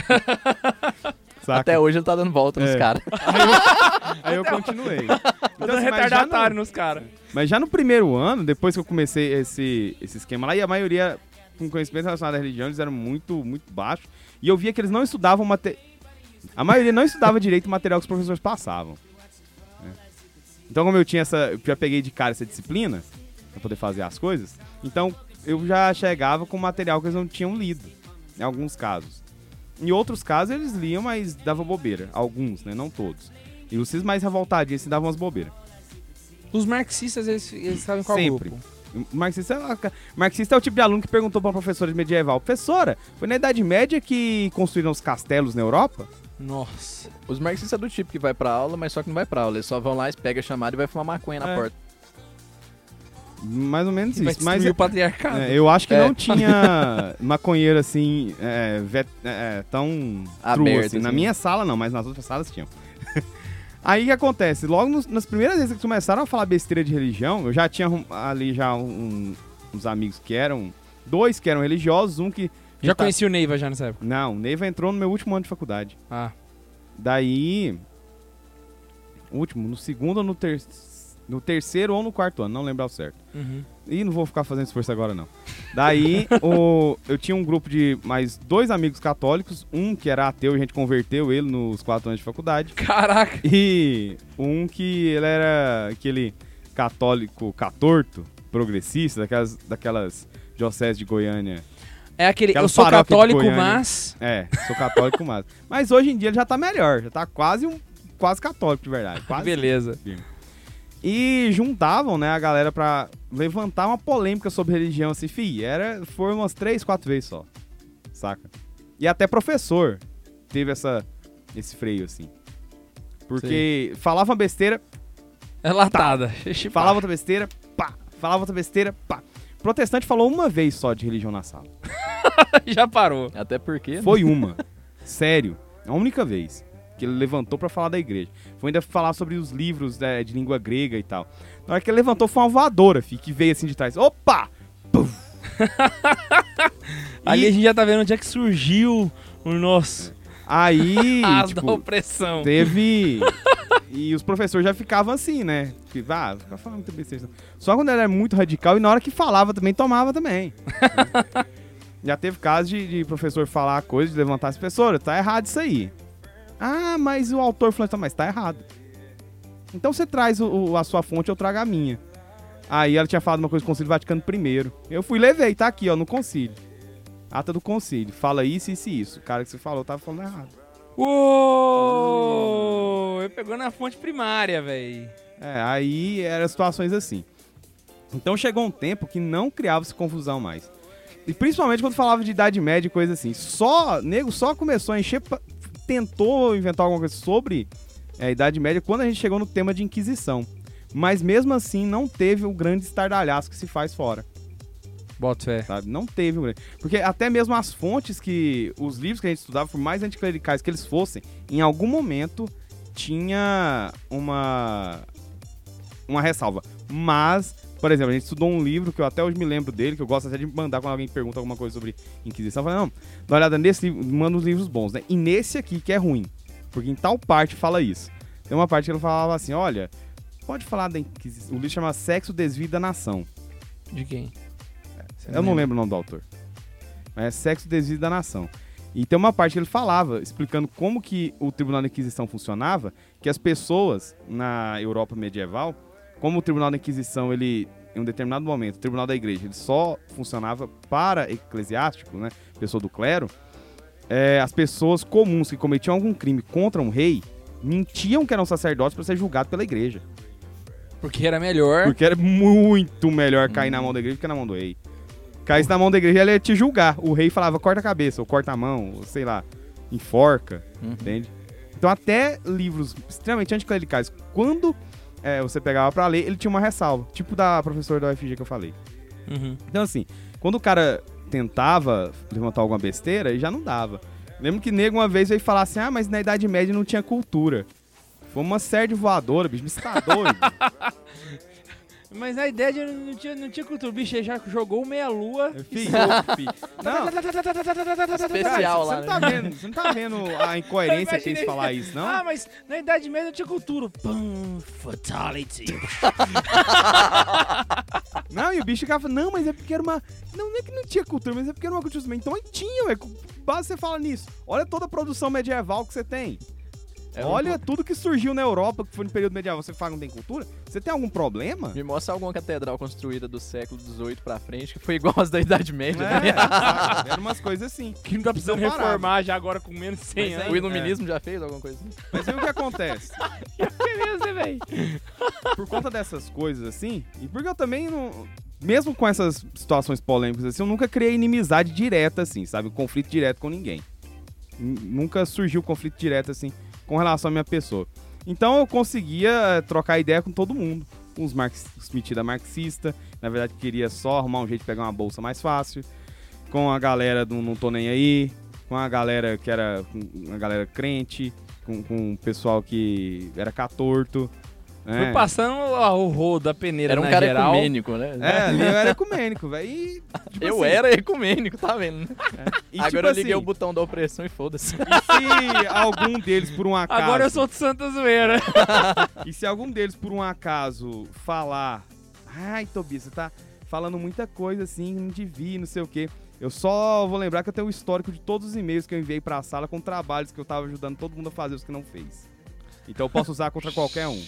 Saca? Até hoje ele tá dando volta nos É. caras. <laughs> Aí eu continuei. Tá Então, dando assim, mas já retardatário no- nos caras. Mas já no primeiro ano, depois que eu comecei esse, esse esquema lá, e a maioria com conhecimento relacionado à religião, eles eram muito, muito baixos. E eu via que eles não estudavam mate... A maioria não estudava direito o material que os professores passavam. né? Então, como eu tinha essa. Eu já peguei de cara essa disciplina, pra poder fazer as coisas, então eu já chegava com material que eles não tinham lido. Em alguns casos. Em outros casos, eles liam, mas dava bobeira. Alguns, né? Não todos. E os mais revoltadinhos se davam umas bobeiras. Os marxistas, eles, eles estavam em qual Sempre. grupo? Marxista, é- marxista é o tipo de aluno que perguntou pra uma professora de medieval: Professora, foi na Idade Média que construíram os castelos na Europa? Nossa. Os marxistas é do tipo que vai pra aula, mas só que não vai pra aula. Eles só vão lá, pega a chamada e vai fumar maconha na É. porta. Mais ou menos Vai isso. Mas o patriarcado. é, eu acho que É. não <laughs> tinha maconheiro assim, é, vet- é, tão true Aberto, assim. Na assim. minha sala não, mas nas outras salas tinham. Aí o que acontece? Logo nos- nas primeiras vezes que começaram a falar besteira de religião, eu já tinha ali já um- uns amigos que eram. Dois que eram religiosos, um que. Já tá- conheci o Neiva já nessa época. Não, o Neiva entrou no meu último ano de faculdade. Ah. Daí. Último, no segundo ou no, ter... no terceiro ou no quarto ano, não lembro ao certo. Uhum. E não vou ficar fazendo esforço agora, não. Daí, <laughs> o... eu tinha um grupo de mais dois amigos católicos, um que era ateu e a gente converteu ele nos quatro anos de faculdade. Caraca. E um que ele era aquele católico catorto, progressista, daquelas, daquelas dioceses de Goiânia. É aquele, Aquela eu sou católico, mas... É, sou católico <laughs> mas. Mas hoje em dia ele já tá melhor, já tá quase um quase católico de verdade. <laughs> Quase Beleza. E juntavam, né, a galera pra levantar uma polêmica sobre religião, assim, fi, era, foram umas três, quatro vezes só, saca? E até professor teve essa, esse freio, assim. Porque falava uma besteira, É latada. falava outra besteira, pá, falava outra besteira, pá. Protestante falou uma vez só de religião na sala. <laughs> Já parou. Até porque. Foi uma. Sério. A única vez que ele levantou pra falar da igreja. Foi ainda falar sobre os livros né, de língua grega e tal. Na hora que ele levantou, foi uma voadora, fi, que veio assim de trás. Opa! Pum! <laughs> Ali E a gente já tá vendo onde é que surgiu o nosso aí, <laughs> as da tipo, opressão. teve... <laughs> E os professores já ficavam assim, né? Que, ah, fica falando muita besteira. Só quando ele era muito radical e na hora que falava também, tomava também. já teve caso de, de professor falar coisa, de levantar as pessoas, tá errado isso aí. Ah, mas o autor falou, então, mas tá errado. Então você traz o- o- a sua fonte, eu trago a minha. Aí ela tinha falado uma coisa do Concílio Vaticano I. Eu fui levei, tá aqui, ó, no concílio. Ata do concílio. Fala isso, isso e isso. O cara que você falou tava falando errado. Uou! Eu pegou na fonte primária, velho. É, aí eram situações assim. Então chegou um tempo que não criava-se confusão mais. E principalmente quando falava de Idade Média e coisa assim. Só, nego só começou a encher, tentou inventar alguma coisa sobre é, a Idade Média quando a gente chegou no tema de Inquisição. Mas mesmo assim não teve o grande estardalhaço que se faz fora, Bota fé. sabe? Não teve o grande. Porque até mesmo as fontes que. Os livros que a gente estudava, por mais anticlericais que eles fossem, em algum momento tinha uma. Uma ressalva. Mas, por exemplo, a gente estudou um livro que eu até hoje me lembro dele, que eu gosto até de mandar quando alguém pergunta alguma coisa sobre Inquisição. Eu falo, não, dá uma olhada nesse livro, manda uns livros bons, né? E nesse aqui que é ruim. Porque em tal parte fala isso. Tem uma parte que ele falava assim: olha, pode falar da Inquisição. O livro chama Sexo, Desvio da Nação. De quem? Você Eu não lembro o nome do autor. Mas é Sexo, Desvio da Nação. E tem uma parte que ele falava, explicando como que o Tribunal da Inquisição funcionava, que as pessoas na Europa medieval, como o Tribunal da Inquisição, ele, em um determinado momento, o Tribunal da Igreja, ele só funcionava para eclesiástico, né, pessoa do clero, é, as pessoas comuns que cometiam algum crime contra um rei, mentiam que eram sacerdotes para ser julgado pela igreja. Porque era melhor. Porque era muito melhor cair na mão da igreja do que na mão do rei. Caísse na mão da igreja, ele ia te julgar. O rei falava, corta a cabeça, ou corta a mão, ou sei lá, enforca, Uhum. entende? Então até livros extremamente anticlericais, quando é, você pegava pra ler, ele tinha uma ressalva, tipo da professora da UFG que eu falei. Uhum. Então, assim, quando o cara tentava levantar alguma besteira, ele já não dava. Lembro que nego uma vez veio falar assim: ah, mas na Idade Média não tinha cultura. Foi uma série de voadora, bicho, me está doido. <laughs> Mas a ideia de não tinha, não tinha cultura. O bicho já jogou meia-lua. Não, Especial você lá, não tá né? vendo, você não tá vendo a incoerência que eles falar isso, não? Ah, mas na Idade Média não tinha cultura. Pum, fatality. Não, e o bicho ficava, não, mas é porque era uma. Não, não é que não tinha cultura, mas é porque era uma cultura. Então aí tinha, ué. Base você fala nisso. Olha toda a produção medieval que você tem. É um Olha tudo que surgiu na Europa, que foi no período medieval. Você fala que não tem cultura? Você tem algum problema? Me mostra alguma catedral construída do século XVIII pra frente que foi igual às da Idade Média. né? É, sabe? Era umas coisas assim. <laughs> Que não tá precisando parado. reformar já agora com menos de 100 Mas anos. O iluminismo já fez alguma coisa assim? Mas aí o que acontece? <laughs> Beleza, né, velho? Por conta dessas coisas assim, e porque eu também não. Mesmo com essas situações polêmicas assim, eu nunca criei inimizade direta, assim, sabe? Conflito direto com ninguém. N- Nunca surgiu conflito direto, assim, com relação à minha pessoa. Então eu conseguia eh, trocar ideia com todo mundo. Com os, marx... os metida marxista, na verdade queria só arrumar um jeito de pegar uma bolsa mais fácil. Com a galera do Não Tô Nem Aí. Com a galera que era. com a galera crente. Com, com o pessoal que era catorto. Foi né? passando ó, o rodo da peneira Era um na cara geral. ecumênico, né? É, ali eu era ecumênico, velho. Tipo eu assim, era ecumênico, tá vendo? e, Agora tipo eu liguei assim, o botão da opressão e foda-se. E se algum deles, por um acaso. Agora eu sou de Santa Zoeira. <laughs> E se algum deles, por um acaso, falar. Ai, Tobias, você tá falando muita coisa assim, não devia, não sei o quê. Eu só vou lembrar que eu tenho o histórico de todos os e-mails que eu enviei pra sala com trabalhos que eu tava ajudando todo mundo a fazer, os que não fez. Então eu posso usar contra qualquer um.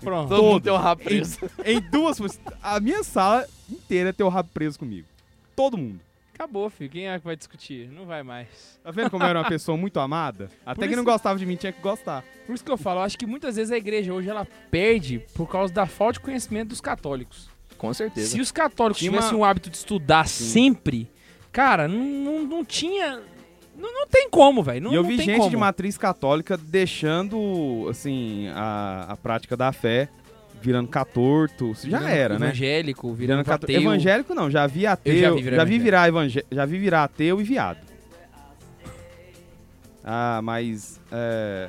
Pronto. Todo mundo Todos. tem um rabo preso. Em duas. A minha sala inteira tem o rabo preso comigo. Todo mundo. Acabou, filho. Quem é que vai discutir? Não vai mais. Tá vendo como eu era uma pessoa muito amada? Até Por quem não isso- gostava de mim tinha que gostar. Por isso que eu falo, eu acho que muitas vezes a igreja hoje ela perde por causa da falta de conhecimento dos católicos. Com certeza. Se os católicos Tinha tivessem uma- o hábito de estudar sempre, cara, não, não, não tinha. Não, não tem como, velho. Não, e eu vi gente como. de matriz católica deixando, assim, a, a prática da fé virando catorto. Já Virando era, né? Evangélico, virando Virando cator... ateu. Evangélico não, já vi ateu. Eu já já vi vi, virar virar evangé... já vi virar ateu e viado. Ah, mas é,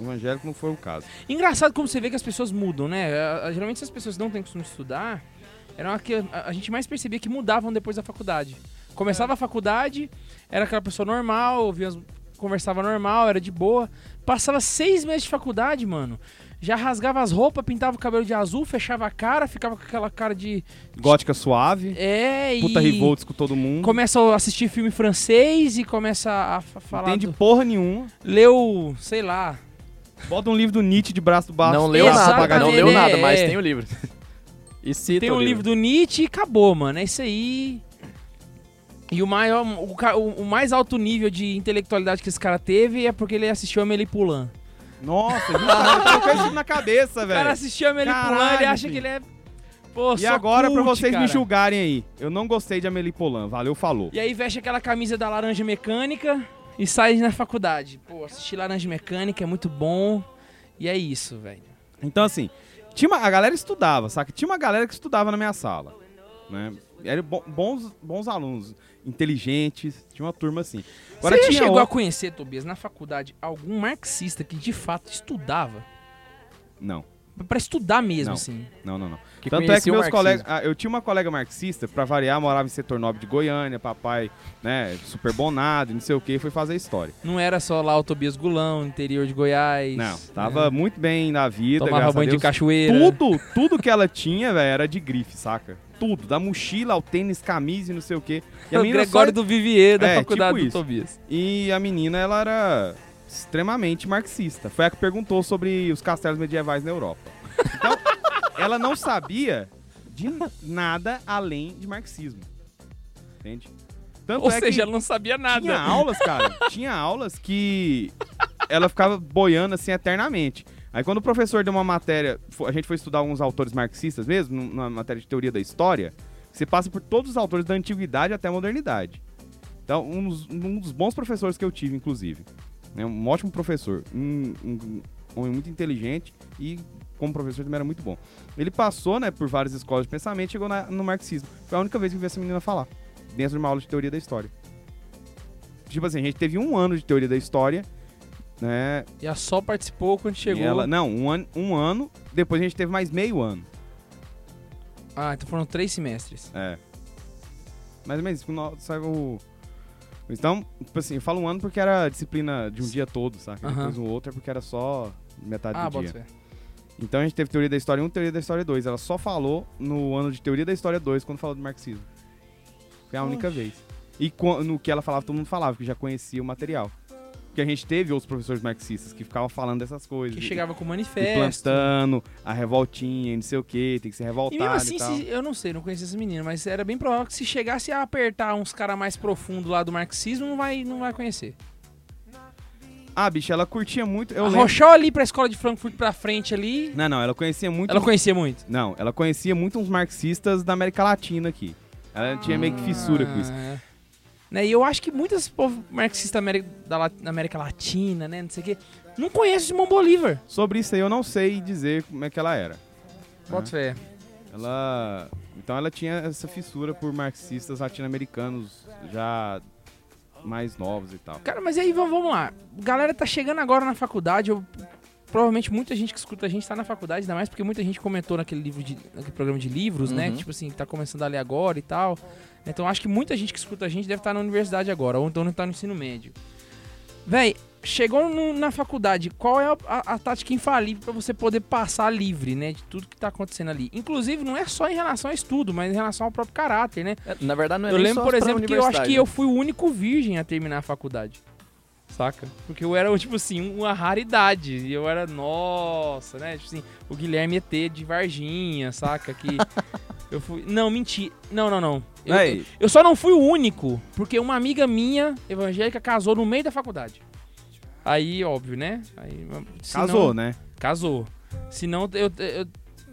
evangélico não foi o caso. Engraçado como você vê que as pessoas mudam, né? Geralmente as pessoas não têm costume de estudar, eram a que a gente mais percebia que mudavam depois da faculdade. Começava a faculdade, era aquela pessoa normal, ouvia as- conversava normal, era de boa. Passava seis meses de faculdade, mano. Já rasgava as roupas, pintava o cabelo de azul, fechava a cara, ficava com aquela cara de. Gótica suave, É, e. puta revolts com todo mundo. Começa a assistir filme francês e começa a fa- falar. Entende do- porra nenhuma. Leu, sei lá. Bota um livro do Nietzsche de braço do baixo. Não leu Exatamente, nada, não leu nada, mas tem o livro. <laughs> E cita Tem o um livro do Nietzsche e acabou, mano. É isso aí. E o, maior, o, o- mais alto nível de intelectualidade que esse cara teve é porque ele assistiu a Amélie Poulain. Nossa, tô com isso na cabeça, O cara velho. assistiu a Poulain, ele acha filho. que ele é... Pô, E agora, pra cult, vocês cara. me julgarem aí, eu não gostei de Amelie Polan. Valeu, falou. E aí veste aquela camisa da Laranja Mecânica e sai na faculdade. Pô, assistir Laranja Mecânica é muito bom. E é isso, velho. Então, assim, tinha uma- a galera estudava, saca? Tinha uma galera que estudava na minha sala, né? Eram bo- bons, bons alunos, inteligentes, tinha uma turma assim. Agora Você chegou a outro- conhecer, Tobias, na faculdade, algum marxista que de fato estudava? Não, Pra estudar mesmo, Não. assim. não, não, não. Que Tanto é que meus colegas... ah, eu tinha uma colega marxista, pra variar, morava em setor nobre de Goiânia, papai, né, super bonado, não sei o que, foi fazer história. Não era só lá o Tobias Gulão, interior de Goiás. Não, tava né? muito bem na vida, Tomava graças a banho de Deus. cachoeira. Tudo, tudo que ela tinha, velho, era de grife, saca? Tudo, da mochila ao tênis, camisa e não sei o quê. E a <laughs> o menina só- Gregório do Vivier da É, faculdade tipo do isso. Tobias. E a menina, ela era extremamente marxista. Foi a que perguntou sobre os castelos medievais na Europa. Então, <laughs> ela não sabia de nada além de marxismo. Entende? Tanto Ou é seja, ela não sabia nada. tinha aulas, cara, tinha aulas que ela ficava boiando assim eternamente. Aí quando o professor deu uma matéria, a gente foi estudar alguns autores marxistas mesmo, num- numa matéria de teoria da história, você passa por todos os autores da antiguidade até a modernidade. Então, um dos, um dos bons professores que eu tive, inclusive. Né, Um ótimo professor. Um, um homem muito inteligente e como professor também era muito bom. Ele passou, né, por várias escolas de pensamento e chegou na- no marxismo. Foi a única vez que eu vi essa menina falar, dentro de uma aula de teoria da história. Tipo assim, a gente teve um ano de teoria da história, né? E a Sol participou quando chegou. E ela, não, um ano, um ano, depois a gente teve mais meio ano. Ah, então foram três semestres. É. Mais ou menos, quando sai o. Então, tipo assim, eu falo um ano porque era disciplina de um dia todo, saca? Aham. Depois o outro é porque era só metade Ah, do dia. fé. Então a gente teve teoria da história 1 e teoria da história 2. Ela só falou no ano de teoria da história 2 quando falou do marxismo. Foi a única vez. E no que ela falava, todo mundo falava, que já conhecia o material. Porque a gente teve outros professores marxistas que ficavam falando dessas coisas. Que e- chegava com e manifesto. plantando, a revoltinha, e não sei o que, tem que se E revoltar mesmo e, assim, tal. se- eu não sei, não conhecia esse menino, mas era bem provável que se chegasse a apertar uns caras mais profundos lá do marxismo, não vai, não vai conhecer. Ah, bicho, ela curtia muito. Eu a lembro. Rochelle ali pra escola de Frankfurt pra frente ali, Não, não, ela conhecia muito. ela conhecia muito. Não, ela conhecia muito uns marxistas da América Latina aqui. Ela tinha meio que fissura com isso. Né, e eu acho que muitos povo marxistas América, da América Latina, né, não sei o quê, não conhecem Simão Bolívar. Sobre isso aí eu não sei dizer como é que ela era. Bota fé. Ela. Então ela tinha essa fissura por marxistas latino-americanos já mais novos e tal. Cara, mas aí vamos, vamos lá. Galera tá chegando agora na faculdade. Eu, provavelmente muita gente que escuta a gente tá na faculdade, ainda mais porque muita gente comentou naquele livro de, naquele programa de livros, né? Uhum. Que, tipo assim, tá começando a ler agora e tal. Então acho que muita gente que escuta a gente deve estar na universidade agora, ou então não tá no ensino médio. Véi, chegou no- na faculdade, qual é a, a- a tática infalível pra você poder passar livre, né? De tudo que tá acontecendo ali. Inclusive, não é só em relação a estudo, mas em relação ao próprio caráter, né? É, Na verdade, não é eu lembro, por exemplo, que eu acho que eu né? fui o único virgem a terminar a faculdade. Saca? Porque eu era, tipo assim, uma raridade. E eu era, nossa, né? Tipo assim, o Guilherme ET de Varginha, saca? Que <laughs> eu fui. Não, menti. Não, não, não. Eu, Ei, eu só não fui o único, porque uma amiga minha, evangélica, casou no meio da faculdade. Aí, óbvio, né? Aí, senão- casou, né? Casou. Senão eu, eu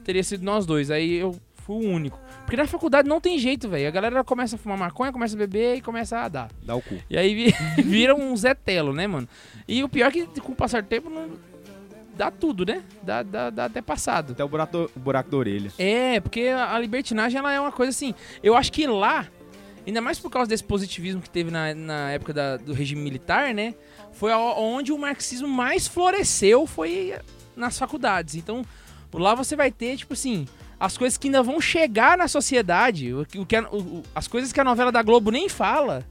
teria sido nós dois. Aí eu fui o único. Porque na faculdade não tem jeito, velho. A galera começa a fumar maconha, começa a beber e começa a dar. Dá o cu. E aí vi- <laughs> vira um Zé Telo, né, mano? E o pior é que com o passar do tempo não dá tudo, né? Dá, dá, dá até passado. Até o buraco, do- o buraco da orelha. É, porque a a libertinagem ela é uma coisa assim. Eu acho que lá, ainda mais por causa desse positivismo que teve na, na época da- do regime militar, né? Foi a- onde o marxismo mais floresceu, foi nas faculdades. Então, lá você vai ter, tipo assim, as coisas que ainda vão chegar na sociedade, o, que- o que a- o- as coisas que a novela da Globo nem fala,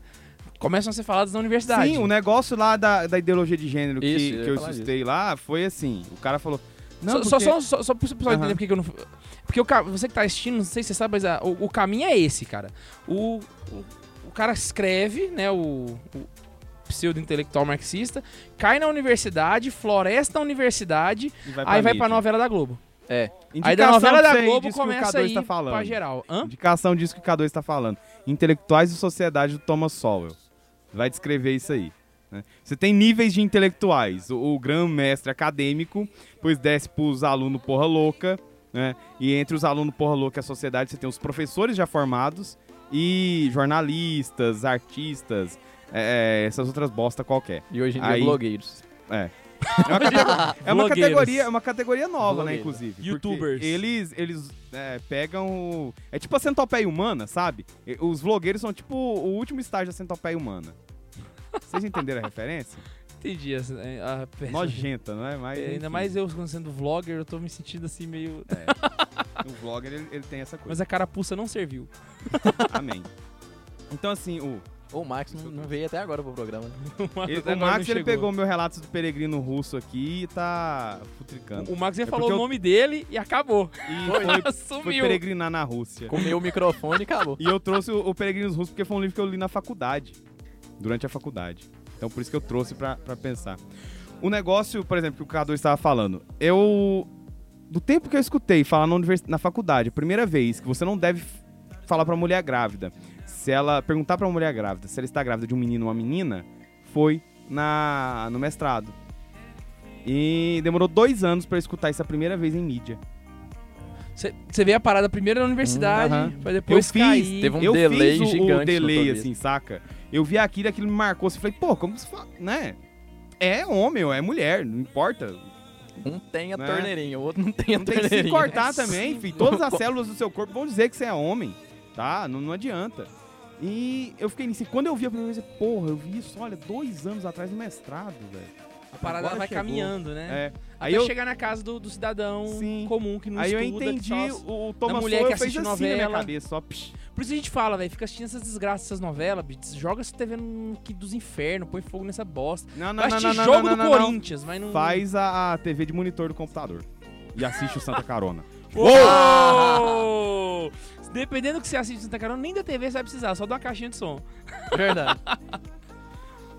começam a ser faladas na universidade. Sim, o negócio lá da, da ideologia de gênero que, Isso, eu que eu assustei lá foi assim: o cara falou. Não, só, só, porque- só, só, só pro pessoal entender porque que eu não. Porque o, você que tá assistindo, não sei se você sabe, mas a- o, o caminho é esse, cara. O, o, o cara escreve, né, o, o pseudo-intelectual marxista, cai na universidade, floresta na universidade, vai aí vai mídia. pra novela da Globo. É. aí da Indicação novela da Globo disso que o começa K2 aí tá falando. pra geral. Hã? Indicação disso que o K2 está falando. Intelectuais e Sociedade do Thomas Sowell. Vai descrever isso aí. né? Você tem níveis de intelectuais. O, o grão-mestre acadêmico, pois desce pros alunos porra louca, né? E entre os alunos porra louca e a sociedade, você tem os professores já formados e jornalistas, artistas, é, essas outras bosta qualquer. E hoje em dia, Aí- blogueiros. É. É uma, catego- é uma categoria, é uma categoria nova, né, Blogueiros. inclusive. porque Youtubers. Eles, eles é, pegam. É tipo a centopeia humana, sabe? Os vlogueiros são tipo o último estágio da centopeia humana. Vocês entenderam a referência? Entendi essa- a peça. Nojenta, não é? Mas, É, Ainda enfim. mais eu sendo vlogger, eu tô me sentindo assim meio. O vlogger, ele, ele tem essa Mas coisa. a carapuça não serviu. Amém. Então, assim, o, O Max não, não veio até agora pro programa. né? <laughs> ele- Até o agora Max ele chegou. pegou meu relato do peregrino russo aqui e tá futricando. O o Max ia É falou o eu- nome dele e acabou. E <laughs> foi, foi Sumiu. peregrinar na Rússia. Comeu o microfone e acabou. <laughs> E eu trouxe o, o Peregrinos Russos porque foi um livro que eu li na faculdade. Durante a faculdade. Então por isso que eu trouxe pra, pra pensar. O negócio, por exemplo, que o K2 estava falando. Eu. Do tempo que eu escutei falar na, univers... na faculdade, a primeira vez que você não deve falar pra mulher grávida. Se ela. Perguntar pra mulher grávida se ela está grávida de um menino ou uma menina, foi na no mestrado. E demorou dois anos pra eu escutar isso a primeira vez em mídia. Você vê a parada primeiro na universidade, Hum, depois Eu fiz, cair. Teve um eu delay fiz o, gigante o delay, assim, saca? Eu vi aquilo, aquilo me marcou, assim, falei, pô, como se fala, né? É homem ou é mulher, não importa. Um tem a Né? torneirinha, o outro não tem a Não tem que se torneirinha. cortar também, <laughs> filho. Todas as células do seu corpo vão dizer que você é homem, tá? Não, não adianta. E eu fiquei nisso. E quando eu vi a primeira vez, eu, porra, eu vi isso, olha, dois anos atrás no mestrado, velho. A parada Agora vai chegou. caminhando, né? É. Até Aí eu, chegar na casa do, do cidadão Sim. comum que não aí eu estuda. que entendi, só- o, o Thomas mulher Sowell que assiste assim na minha novela. cabeça, só psh. Por isso a gente fala, velho, fica assistindo essas desgraças, essas novelas, bicho, joga essa TV no, que dos infernos, põe fogo nessa bosta. Não, não, não, não, jogo não, do não, não, não. Corinthians, mas não... Faz a, a TV de monitor do computador. E assiste o Santa Carona. <laughs> Uou! <laughs> Dependendo do que você assiste Santa Carona, nem da TV você vai precisar, só de uma caixinha de som. Verdade. <laughs>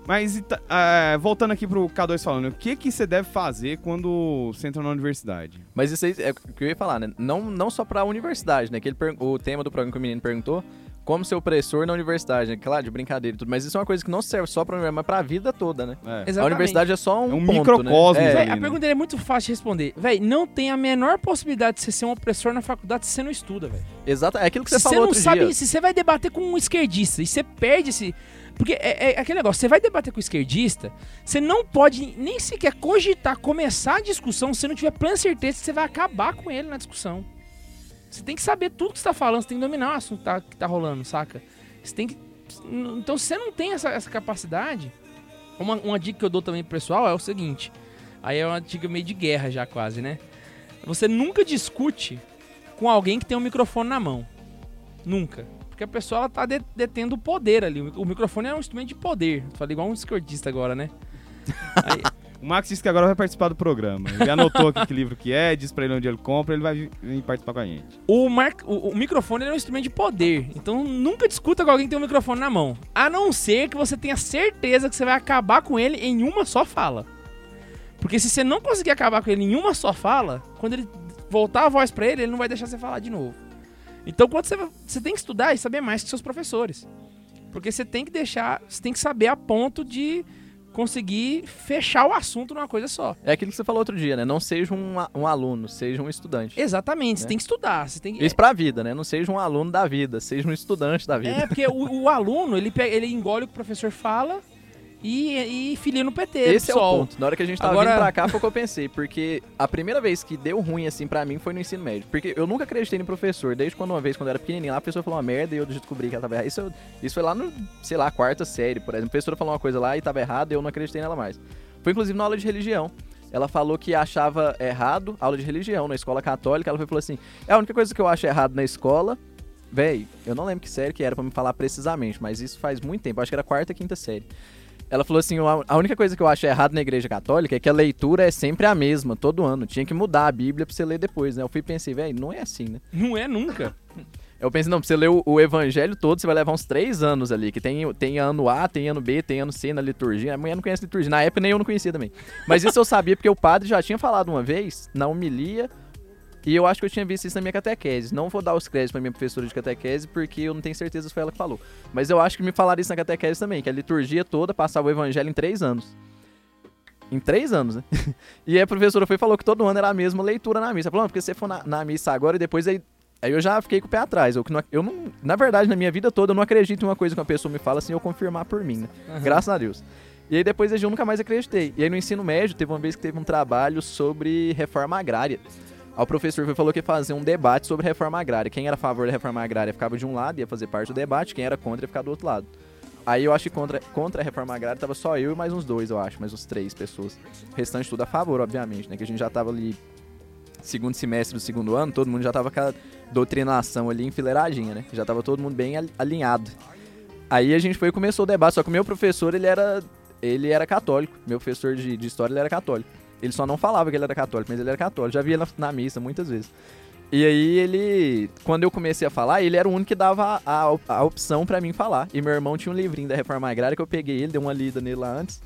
Mas e tá- é, voltando aqui pro K2 falando, o que que você deve fazer quando você entra na universidade? Mas isso aí é o que eu ia falar, né? Não, não só pra universidade, né? Que ele o tema do programa que o menino perguntou, como ser opressor na universidade, né? Claro, de brincadeira e tudo, mas isso é uma coisa que não serve só pra universidade, mas pra vida toda, né? É. A universidade é só um, É um ponto, microcosmos né? É, ali, a né? pergunta dele é muito fácil de responder. Véi, não tem a menor possibilidade de você ser um opressor na faculdade se você não estuda, velho. Exato, é aquilo que você Se você falou não outro sabe, dia. se você vai debater com um esquerdista e você perde esse. Porque é, é aquele negócio, você vai debater com o esquerdista, você não pode nem sequer cogitar começar a discussão se você não tiver plena certeza que você vai acabar com ele na discussão. Você tem que saber tudo que você tá falando, você tem que dominar o assunto que tá, que tá rolando, saca? Você tem que. Então, se você não tem essa, essa capacidade, uma, uma dica que eu dou também pro pessoal é o seguinte: aí é uma dica meio de guerra já quase, né? Você nunca discute com alguém que tem um microfone na mão. Nunca. Porque a pessoa ela tá de- detendo o poder ali. O microfone é um instrumento de poder. Falei igual um esquerdista agora, né? <laughs> Aí, O Max disse que agora vai participar do programa. Ele anotou aqui que livro que é, disse pra ele onde ele compra, ele vai vir- participar com a gente. o, mar- o, o microfone é um instrumento de poder. Então nunca discuta com alguém que tem um microfone na mão. A não ser que você tenha certeza que você vai acabar com ele em uma só fala. Porque se você não conseguir acabar com ele em uma só fala, quando ele voltar a voz pra ele, ele não vai deixar você falar de novo. Então quando você, você tem que estudar e saber mais que seus professores. Porque você tem que deixar, você tem que saber a ponto de conseguir fechar o assunto numa coisa só. É aquilo que você falou outro dia, né? Não seja um, um aluno, seja um estudante. Exatamente, você Né? tem que estudar, você tem que Isso pra vida, né? Não seja um aluno da vida, seja um estudante da vida. É, porque o, o aluno, ele, pega, ele engole o que o professor fala e, e no PT. Esse é o ponto. Na hora que a gente tava Agora- vindo pra cá, foi o que eu pensei. Porque a primeira vez que deu ruim, assim, pra mim, foi no ensino médio. Porque eu nunca acreditei no professor. Desde quando uma vez, quando eu era pequenininho, lá a pessoa falou uma merda e eu descobri que ela tava errada. Isso, isso foi lá no, sei lá, quarta série, por exemplo. A professora falou uma coisa lá e tava errada e eu não acreditei nela mais. Foi, inclusive, na aula de religião. Ela falou que achava errado aula de religião na escola católica. Ela foi falou assim: é a única coisa que eu acho errado na escola. Véi, eu não lembro que série que era pra me falar precisamente, mas isso faz muito tempo. Acho que era quarta, quinta série. Ela falou assim: "A- única coisa que eu acho errado na igreja católica é que a leitura é sempre a mesma, todo ano. Tinha que mudar a Bíblia pra você ler depois, né? Eu fui e pensei, velho, não é assim, né? Não é nunca. <laughs> Eu pensei, não, pra você ler o, o evangelho todo, você vai levar uns três anos ali, que tem, tem ano A, tem ano B, tem ano C na liturgia. A mulher não conhece liturgia. Na época nem eu não conhecia também. Mas isso eu sabia porque o padre já tinha falado uma vez, na homilia, e eu acho que eu tinha visto isso na minha catequese. Não vou dar os créditos pra minha professora de catequese, porque eu não tenho certeza se foi ela que falou. Mas eu acho que me falaram isso na catequese também, que a liturgia toda passava o evangelho em três anos. Em três anos, né? <laughs> E aí a professora foi e falou que todo ano era a mesma leitura na missa. Falou, porque você for na, na missa agora e depois aí. Aí eu já fiquei com o pé atrás. Eu, eu não. Na verdade, na minha vida toda, eu não acredito em uma coisa que uma pessoa me fala sem eu confirmar por mim, né? Graças a Deus. E aí depois eu nunca mais acreditei. E aí no ensino médio, teve uma vez que teve um trabalho sobre reforma agrária. O professor foi, falou que ia fazer um debate sobre reforma agrária. Quem era a favor da reforma agrária ficava de um lado, ia fazer parte do debate. Quem era contra ia ficar do outro lado. Aí eu acho que contra, contra a reforma agrária tava só eu e mais uns dois, eu acho, mais uns três pessoas. O restante tudo a favor, obviamente, né? Que a gente já tava ali segundo semestre do segundo ano, todo mundo já tava com a doutrinação ali enfileiradinha, né? Já tava todo mundo bem al- alinhado. Aí a gente foi e começou o debate, só que o meu professor, ele era ele era católico. Meu professor de, de história, ele era católico. Ele só não falava que ele era católico, mas ele era católico. Já via ele na, missa muitas vezes. E aí ele, quando eu comecei a falar, ele era o único que dava a, a, a opção pra mim falar. E meu irmão tinha um livrinho da Reforma Agrária que eu peguei ele, dei uma lida nele lá antes.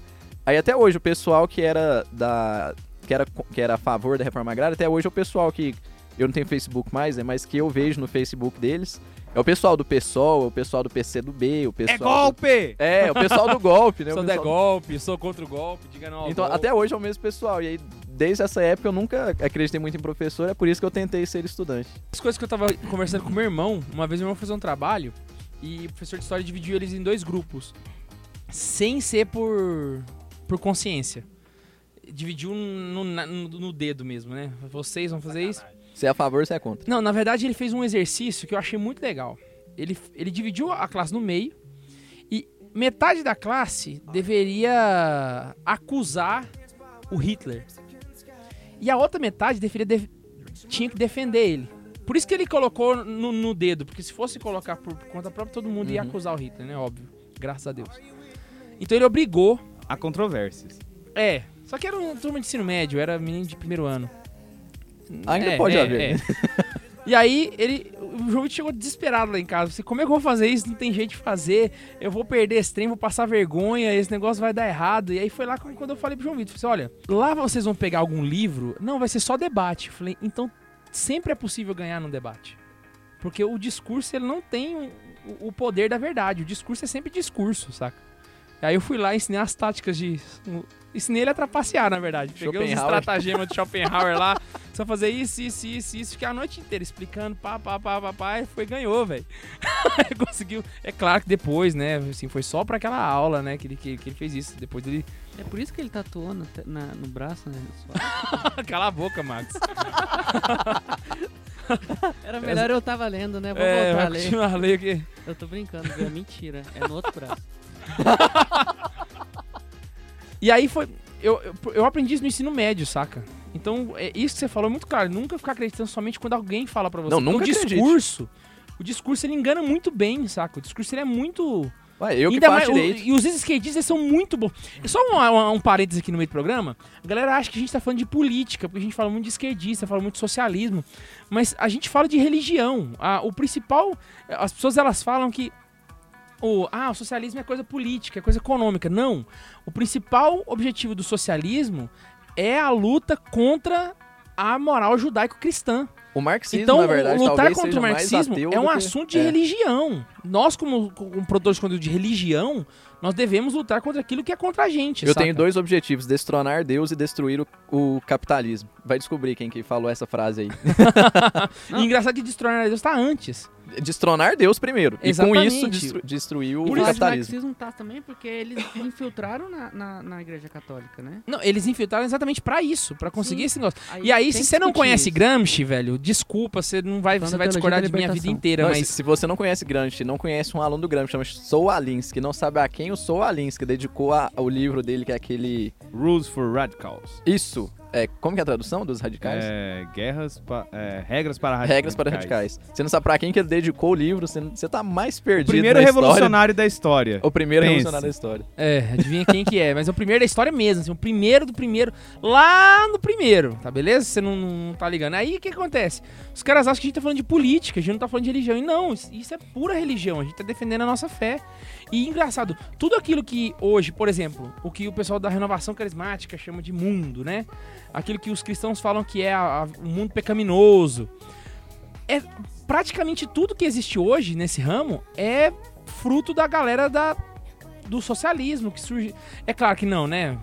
Aí até hoje o pessoal que era da que era que era a favor da Reforma Agrária, até hoje é o pessoal que eu não tenho Facebook mais, né, mas que eu vejo no Facebook deles. É o pessoal do PSOL, é o pessoal do PCdoB, o pessoal É do- golpe! É, o pessoal do golpe, né? <laughs> Sou pessoal- golpe, sou contra o golpe, diga não Então, golpe. até hoje é o mesmo pessoal. E aí, desde essa época, eu nunca acreditei muito em professor, é por isso que eu tentei ser estudante. As coisas que eu tava conversando com meu irmão, uma vez meu irmão fez um trabalho e o professor de história dividiu eles em dois grupos. Sem ser por, por consciência. dividiu no, no- no dedo mesmo, né? Vocês vão fazer isso? Se é a favor, se é contra. Não, na verdade ele fez um exercício que eu achei muito legal. Ele, ele dividiu a classe no meio e metade da classe deveria acusar o Hitler. E a outra metade deveria def- tinha que defender ele. Por isso que ele colocou no, no dedo, porque se fosse colocar por conta própria, todo mundo ia Uhum. acusar o Hitler, né? Óbvio. Graças a Deus. Então ele obrigou. Há controvérsias. É, só que era uma turma de ensino médio, era menino de primeiro ano. Ainda É, pode é, haver. é. <laughs> E aí, ele, o João chegou desesperado lá em casa. Assim, como é que eu vou fazer isso? Não tem jeito de fazer. Eu vou perder esse trem, vou passar vergonha, esse negócio vai dar errado. E aí foi lá quando eu falei pro João Vitor. Falei olha, lá vocês vão pegar algum livro? Não, vai ser só debate. Eu falei, então sempre é possível ganhar num debate. Porque o discurso, ele não tem o, o poder da verdade. O discurso é sempre discurso, saca? Aí eu fui lá e ensinei as táticas de... Ensinei ele a trapacear, na verdade. Peguei os estratagemas de Schopenhauer lá. <laughs> Só fazer isso, isso, isso, isso. Fiquei a noite inteira explicando, pá, pá, pá, pá, pá. E foi, ganhou, velho. <laughs> Conseguiu. É claro que depois, né? Assim, foi só pra aquela aula, né? Que ele, que, que ele fez isso. Depois dele... É por isso que ele tatuou no, na- no braço, né? <laughs> Cala a boca, Max. Era melhor eu tava lendo, né? Vou é, voltar a ler. continuar a ler aqui. Eu tô brincando, viu? É mentira. É no outro braço. E aí foi. Eu, eu, aprendi isso no ensino médio, saca? Então, é, isso que você falou é muito claro. Nunca ficar acreditando somente quando alguém fala pra você. Não, nunca o acredite. discurso. O discurso ele engana muito bem, saca? O discurso ele é muito. Ué, eu que Ainda faço mais- o- e os esquerdistas eles são muito bons. Só um, um, um parênteses aqui no meio do programa. A galera acha que a gente tá falando de política, porque a gente fala muito de esquerdista, fala muito de socialismo. Mas a gente fala de religião. A- o principal. As pessoas elas falam que. O, ah, o socialismo é coisa política, é coisa econômica. Não. O principal objetivo do socialismo é a luta contra a moral judaico-cristã. O marxismo, Então, na verdade, lutar contra o marxismo é um que- assunto de é. religião. Nós, como, como produtores de conteúdo de religião, nós devemos lutar contra aquilo que é contra a gente. Eu saca? tenho dois objetivos, destronar Deus e destruir o, o capitalismo. Vai descobrir quem que falou essa frase aí. <laughs> <laughs> E engraçado que destronar Deus tá antes. Destronar Deus primeiro. E com Exatamente. isso, destru- destruir o E capitalismo. marxismo tá também porque eles infiltraram na, na, na igreja católica, né? Não, eles infiltraram exatamente pra isso, pra conseguir Sim. esse negócio. E aí, se você não conhece isso. Gramsci, velho, desculpa, você não vai, você vai da discordar de teologia mim da a vida inteira, Não, mas se, se você não conhece Gramsci, não conhece um aluno do Gramsci, chama Sou Alinsky, não sabe a quem o Sou Alinsky dedicou a- o livro dele, que é aquele... Rules for Radicals. Isso, é, como que é a tradução dos radicais? É, guerras pa- é, regras para radicais. Regras para radicais. Você não sabe pra quem que ele dedicou o livro, você, você tá mais perdido Primeiro história. revolucionário da história. O primeiro Pense. revolucionário da história. É, adivinha quem que é. Mas é o primeiro da história mesmo, assim, o primeiro do primeiro, lá no primeiro, tá beleza? Você não, não tá ligando. Aí o que acontece? Os caras acham que a gente tá falando de política, a gente não tá falando de religião. E não, isso isso é pura religião, a gente tá defendendo a nossa fé. E engraçado, tudo aquilo que hoje, por exemplo, o que o pessoal da renovação carismática chama de mundo, né? Aquilo que os cristãos falam que é a- a- o mundo pecaminoso. É praticamente tudo que existe hoje nesse ramo é fruto da galera da, do socialismo que surge. É claro que não, né?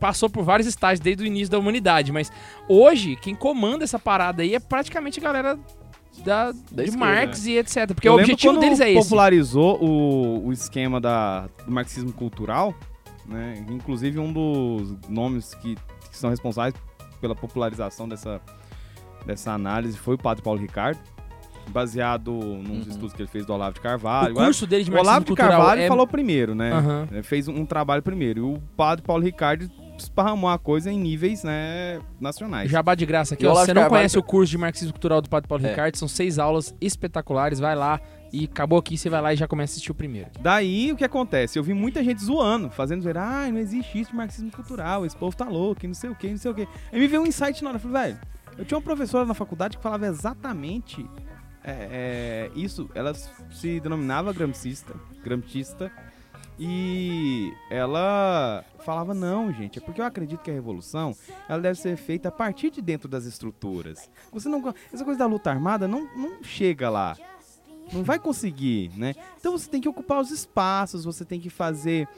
Passou por vários estágios desde o início da humanidade, mas hoje quem comanda essa parada aí é praticamente a galera da, de esquerda, Marx e etc. Porque Eu o objetivo deles é esse. popularizou o, o esquema da, do marxismo cultural, né? Inclusive um dos nomes que, que são responsáveis pela popularização dessa, dessa análise foi o padre Paulo Ricardo, baseado nos Uhum. estudos que ele fez do Olavo de O Carvalho. curso dele de o Olavo de Carvalho é... falou primeiro, né? Ele Fez um, um trabalho primeiro. E o padre Paulo Ricardo esparramou a coisa em níveis né, nacionais. Jabá de graça aqui, ó. Você não Carvalho- conhece o curso de marxismo cultural do Padre Paulo É. Ricardo? São seis aulas espetaculares. Vai lá e acabou aqui. Você vai lá e já começa a assistir o primeiro. Daí o que acontece? Eu vi muita gente zoando, fazendo zoeira, ah, não existe isso de marxismo cultural, esse povo tá louco, e não sei o que, não sei o que. Aí me veio um insight na hora, eu falei, velho, eu tinha uma professora na faculdade que falava exatamente é, é, isso. Ela se denominava gramscista, gramtista, e ela falava, não, gente, é porque eu acredito que a revolução ela deve ser feita a partir de dentro das estruturas. Você não, essa coisa da luta armada não, não chega lá. Não vai conseguir, né? Então você tem que ocupar os espaços, você tem que fazer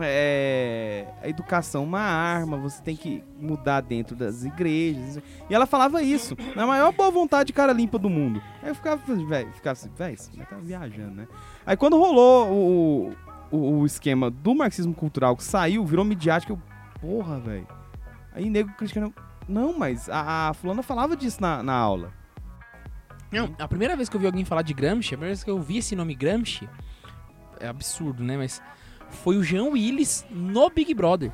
é, a educação uma arma, você tem que mudar dentro das igrejas. E ela falava isso, na maior boa vontade cara limpa do mundo. Aí eu ficava, velho, ficava assim, velho, você tá viajando, né? Aí quando rolou o, o, o esquema do marxismo cultural que saiu, virou midiático, eu, porra, velho. Aí nego criticando. Não, mas a, a fulana falava disso na, na aula. Não, a primeira vez que eu vi alguém falar de Gramsci, a primeira vez que eu vi esse nome Gramsci, é absurdo, né? Mas foi o Jean Willis no Big Brother.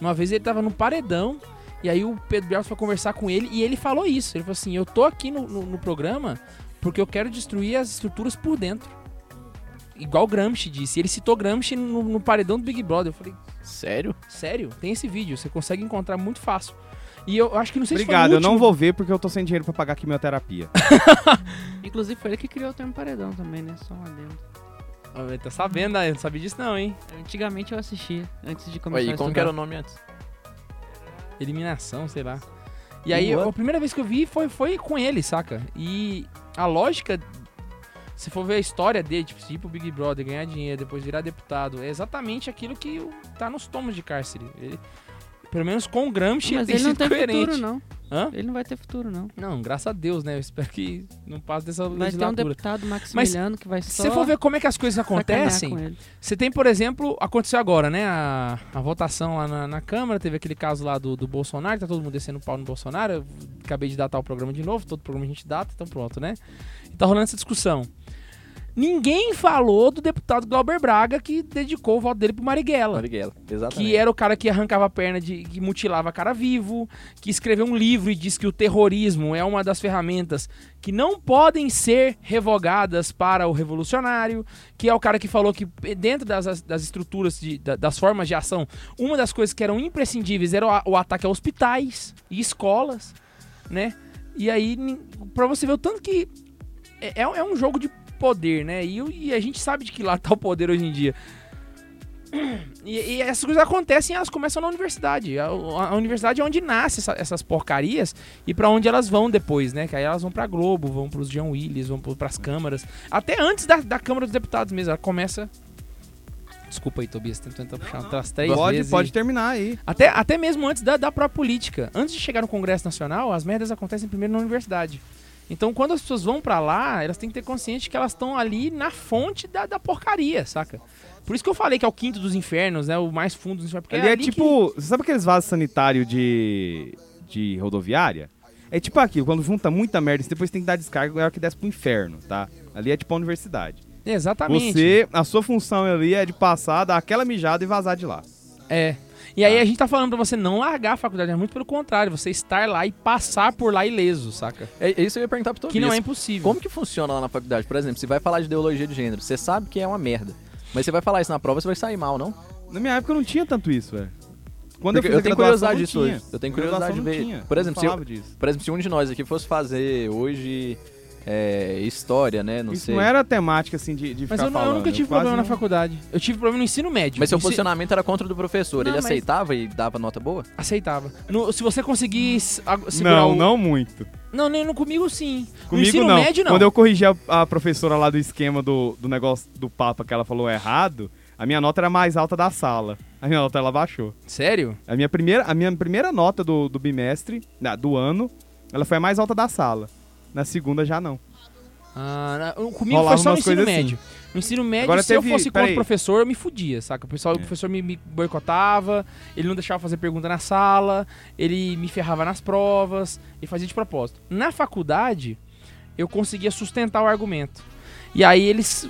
Uma vez ele tava no paredão, e aí o Pedro Bial foi conversar com ele, e ele falou isso. Ele falou assim: Eu tô aqui no, no, no programa porque eu quero destruir as estruturas por dentro. Igual Gramsci disse. Ele citou Gramsci no, no paredão do Big Brother. Eu falei, Sério? sério? Tem esse vídeo, você consegue encontrar muito fácil. E eu acho que não sei Obrigado, se eu não vou ver porque eu tô sem dinheiro pra pagar quimioterapia. <laughs> Inclusive foi ele que criou o termo paredão também, né? Só um adendo. Ah, Tá sabendo, né? Eu não sabia disso não, hein? Antigamente eu assistia, antes de começar Aí, a como estudar. que era o nome antes? Eliminação, sei lá. E aí, a primeira vez que eu vi foi, foi com ele, saca? E a lógica, se for ver a história dele, tipo, ir pro Big Brother, ganhar dinheiro, depois virar deputado, é exatamente aquilo que tá nos tomos de cárcere. Ele, pelo menos com o Gramsci, Mas ele tem ele não sido tem coerente. futuro, não. Hã? Ele não vai ter futuro, não. Não, graças a Deus, né? Eu espero que não passe dessa Vai ter um legislatura. deputado Maximiliano que vai Se só você for ver como é que as coisas acontecem. Você tem, por exemplo, aconteceu agora, né? A, a votação lá na, na Câmara, teve aquele caso lá do, do Bolsonaro, tá todo mundo descendo o pau no Bolsonaro. Eu acabei de datar o programa de novo, todo programa a gente data, então pronto, né? E tá rolando essa discussão. Ninguém falou do deputado Glauber Braga que dedicou o voto dele pro Marighella. Marighella, exatamente. Que era o cara que arrancava a perna, de, que mutilava cara vivo, que escreveu um livro e disse que o terrorismo é uma das ferramentas que não podem ser revogadas para o revolucionário, que é o cara que falou que dentro das, das estruturas, de- da- das formas de ação, uma das coisas que eram imprescindíveis era o, a- o ataque a hospitais e escolas, né? E aí, pra você ver o tanto que é, é um jogo de poder, né? E, e a gente sabe de que lá tá o poder hoje em dia. E, e essas coisas acontecem, elas começam na universidade. A, a- a universidade é onde nascem essa- essas porcarias e pra onde elas vão depois, né? Que aí elas vão pra Globo, vão pros John Willis, vão pras câmaras. Até antes da, da Câmara dos Deputados mesmo. Ela começa. Desculpa aí, Tobias, tentando puxar umas três Pode, vezes. pode e- terminar aí. Até, até mesmo antes da, da própria política. Antes de chegar no Congresso Nacional, as merdas acontecem primeiro na universidade. Então, quando as pessoas vão pra lá, elas têm que ter consciência que elas estão ali na fonte da, da porcaria, saca? Por isso que eu falei que é o quinto dos infernos, né? O mais fundo dos infernos. Porque Ali é ali que- tipo. Você sabe aqueles vasos sanitários de. de rodoviária? É tipo aquilo, quando junta muita merda, você depois tem que dar descarga, é hora que desce pro inferno, tá? Ali é tipo a universidade. Exatamente. Você, a sua função ali é de passar, dar aquela mijada e vazar de lá. É. E aí a gente tá falando pra você não largar a faculdade, é muito pelo contrário, você estar lá e passar por lá ileso, saca? É, é isso que eu ia perguntar pro Tobias. Que não é impossível. Como que funciona lá na faculdade? Por exemplo, você vai falar de ideologia de gênero, você sabe que é uma merda. Mas você vai falar isso na prova, você vai sair mal, não? Na minha época eu não tinha tanto isso, velho. Quando Porque eu, a tenho curiosidade disso hoje. Eu tenho curiosidade de ver. não tinha, Por não exemplo, se eu, por exemplo, se um de nós aqui fosse fazer hoje é, história, né? Não isso sei. não era temática assim de, de Mas ficar eu, não- eu nunca tive quase problema na não- faculdade. Eu tive problema no ensino médio. Mas seu No ensi- funcionamento era contra o do professor. Não, Ele mas- aceitava e dava nota boa? Aceitava. No- se você segurar Não, o... não muito. Não, nem no comigo sim. no Comigo ensino não. médio não. Quando eu corrigi a, a professora lá do esquema do, do negócio do Papa que ela falou errado, a minha nota era mais alta da sala. A minha nota ela baixou. Sério? A minha primeira, a minha primeira nota do, do bimestre, na- do ano, ela foi a mais alta da sala. Na segunda já não. Ah, na- comigo Rolava foi só no ensino assim. médio. No ensino médio, Agora se eu teve- fosse contra o professor, eu me fudia, saca? O, pessoal, o É. professor me, me boicotava, ele não deixava fazer pergunta na sala, ele me ferrava nas provas, e fazia de propósito. Na faculdade, eu conseguia sustentar o argumento. E aí eles,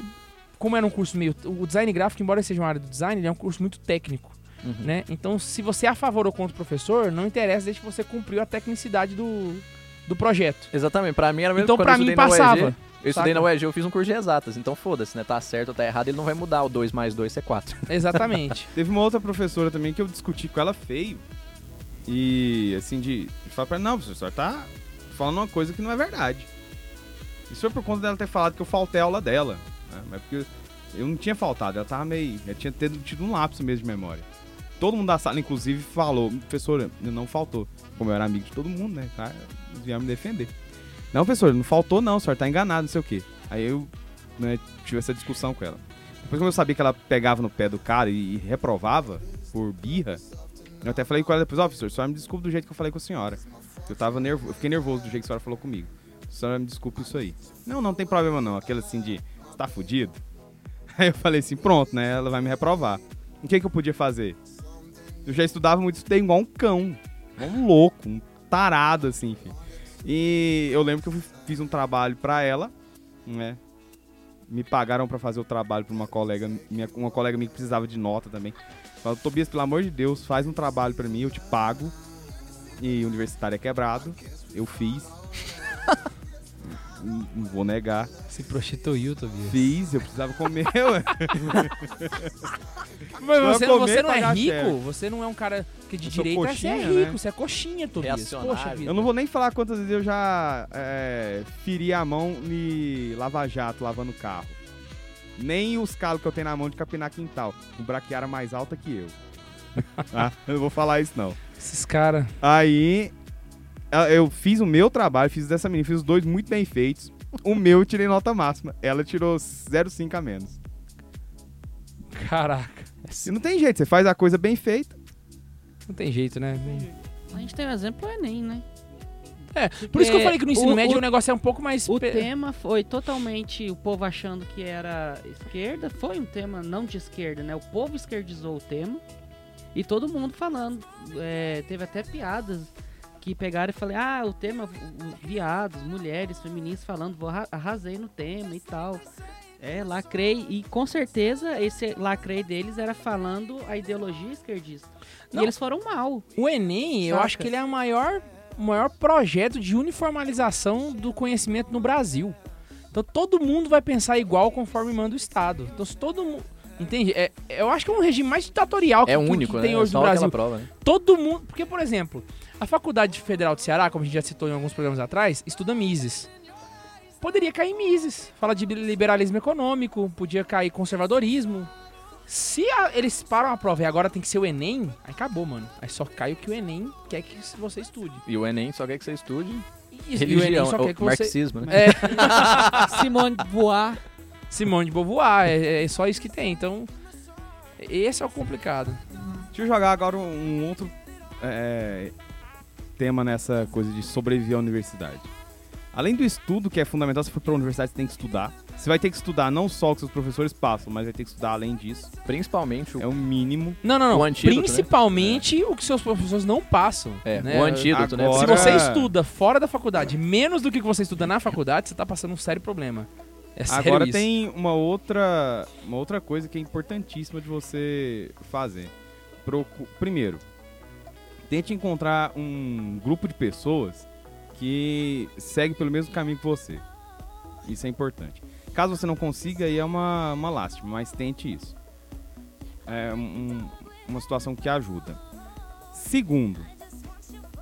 como era um curso meio... O design gráfico, embora seja uma área do design, ele é um curso muito técnico, Uhum. né? Então, se você é a favor ou contra o professor, não interessa desde que você cumpriu a tecnicidade do, do projeto. Exatamente, pra mim era mesmo Então, quando pra eu mim, estudei na UEG, passava. Eu estudei na UEG, eu fiz um curso de exatas, então foda-se, né? Tá certo ou tá errado, ele não vai mudar o 2 mais 2 ser 4. Exatamente. <laughs> Teve uma outra professora também que eu discuti com ela feio. E assim, de, de falar pra ela, não, professor, tá falando uma coisa que não é verdade. Isso foi por conta dela ter falado que eu faltei a aula dela. Né? Mas porque eu não tinha faltado, ela tava meio. Ela tinha tido, tido um lapso mesmo de memória. Todo mundo da sala, inclusive, falou, professora, não faltou. Como eu era amigo de todo mundo, né? Cara, vieram me defender. Não, professor, não faltou, não, o senhor tá enganado, não sei o quê. Aí eu né, tive essa discussão com ela. Depois, como eu sabia que ela pegava no pé do cara e, reprovava por birra, eu até falei com ela depois, ó, professor, a senhora me desculpe do jeito que eu falei com a senhora. Eu tava nervoso, fiquei nervoso do jeito que a senhora falou comigo. A senhora me desculpe isso aí. Não, não tem problema não. Aquele assim de, você tá fudido? <laughs> Aí eu falei assim, pronto, né? Ela vai me reprovar. O que que eu podia fazer? Eu já estudava muito, estudei igual um cão. Igual um louco, um tarado, assim, enfim. E eu lembro que eu fiz um trabalho pra ela, né? Me pagaram pra fazer o trabalho pra uma colega, minha, uma colega minha que precisava de nota também. Falou, Tobias, pelo amor de Deus, faz um trabalho pra mim, eu te pago. E universitário é quebrado. Eu fiz. <laughs> não vou negar. Se prostituiu, Tobias. Fiz, eu precisava comer, <laughs> ué. Mas você, comer você e não é rico? chefe. Você não é um cara que de Eu sou direita, você é coxinha, rico, né? você é coxinha, Tobias. Poxa vida. Eu não vou nem falar quantas vezes eu já é, feri a mão em lava-jato, lavando carro. Nem os calos que eu tenho na mão de capinar quintal. Com braquiara mais alta que eu. <laughs> Ah, eu não vou falar isso, não. Esses caras. Aí, eu fiz o meu trabalho, fiz dessa menina, fiz os dois muito bem feitos. O meu eu tirei nota máxima. Ela tirou 0,5 a menos. Caraca. E não tem jeito, você faz a coisa bem feita. Não tem jeito, né? A gente tem o exemplo do Enem, né? É, por isso que eu falei que no ensino o- médio o- o negócio é um pouco mais. O pe- tema foi totalmente o povo achando que era esquerda. Foi um tema não de esquerda, né? O povo esquerdizou o tema. E todo mundo falando. é, teve até piadas que pegaram e falaram: ah, o tema, o- viados, mulheres, feministas falando, vou arra- arrasei no tema e tal. É, lacrei. E com certeza esse lacrei deles era falando a ideologia esquerdista. Não. E eles foram mal. O Enem, eu Saca. acho que ele é o maior, maior projeto de uniformalização do conhecimento no Brasil. Então todo mundo vai pensar igual conforme manda o Estado. Então se todo mundo. Entende? É, eu acho que é um regime mais ditatorial que, É que- que único, tem né? hoje Só no Brasil. prova, né? Todo mundo. Porque, por exemplo, a Faculdade Federal de Ceará, como a gente já citou em alguns programas atrás, estuda Mises. Poderia cair Mises. Fala de liberalismo econômico, podia cair conservadorismo. Se a- eles param a prova e agora tem que ser o Enem, aí acabou, mano. Aí só cai o que o Enem quer que você estude. E o Enem só quer que você estude E, e o religião, Enem só o quer que você. marxismo, né? É, <laughs> Simone de Beauvoir. Simone de Beauvoir, é, é só isso que tem. Então, esse é o complicado. Deixa eu jogar agora um, um outro é, tema nessa coisa de sobreviver à universidade. Além do estudo, que é fundamental, se for pra universidade, você tem que estudar. Você vai ter que estudar não só o que seus professores passam, mas vai ter que estudar além disso. Principalmente o, É o mínimo. Não, não, não. O antídoto, né? Principalmente o que seus professores não passam. é, né? o antídoto, né? agora- Se você estuda fora da faculdade menos do que você estuda na faculdade, você tá passando um sério problema. É sério Agora isso. tem uma outra, uma outra coisa que é importantíssima de você fazer. Procu- Primeiro, tente encontrar um grupo de pessoas que segue pelo mesmo caminho que você. Isso é importante. Caso você não consiga, aí é uma, uma lástima, mas tente isso. É um- uma situação que ajuda. Segundo,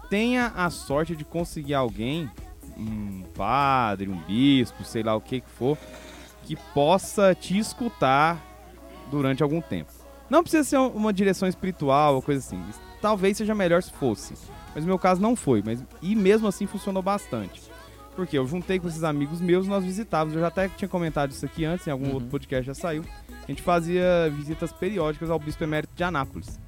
tenha a sorte de conseguir alguém, um padre, um bispo, sei lá o que que for, que possa te escutar durante algum tempo. Não precisa ser um- uma direção espiritual ou coisa assim. Talvez seja melhor se fosse. Mas no meu caso não foi. Mas, e mesmo assim funcionou bastante. Porque eu juntei com esses amigos meus e nós visitávamos. Eu já até tinha comentado isso aqui antes, em algum Uhum. outro podcast já saiu. A gente fazia visitas periódicas ao Bispo Emérito de Anápolis.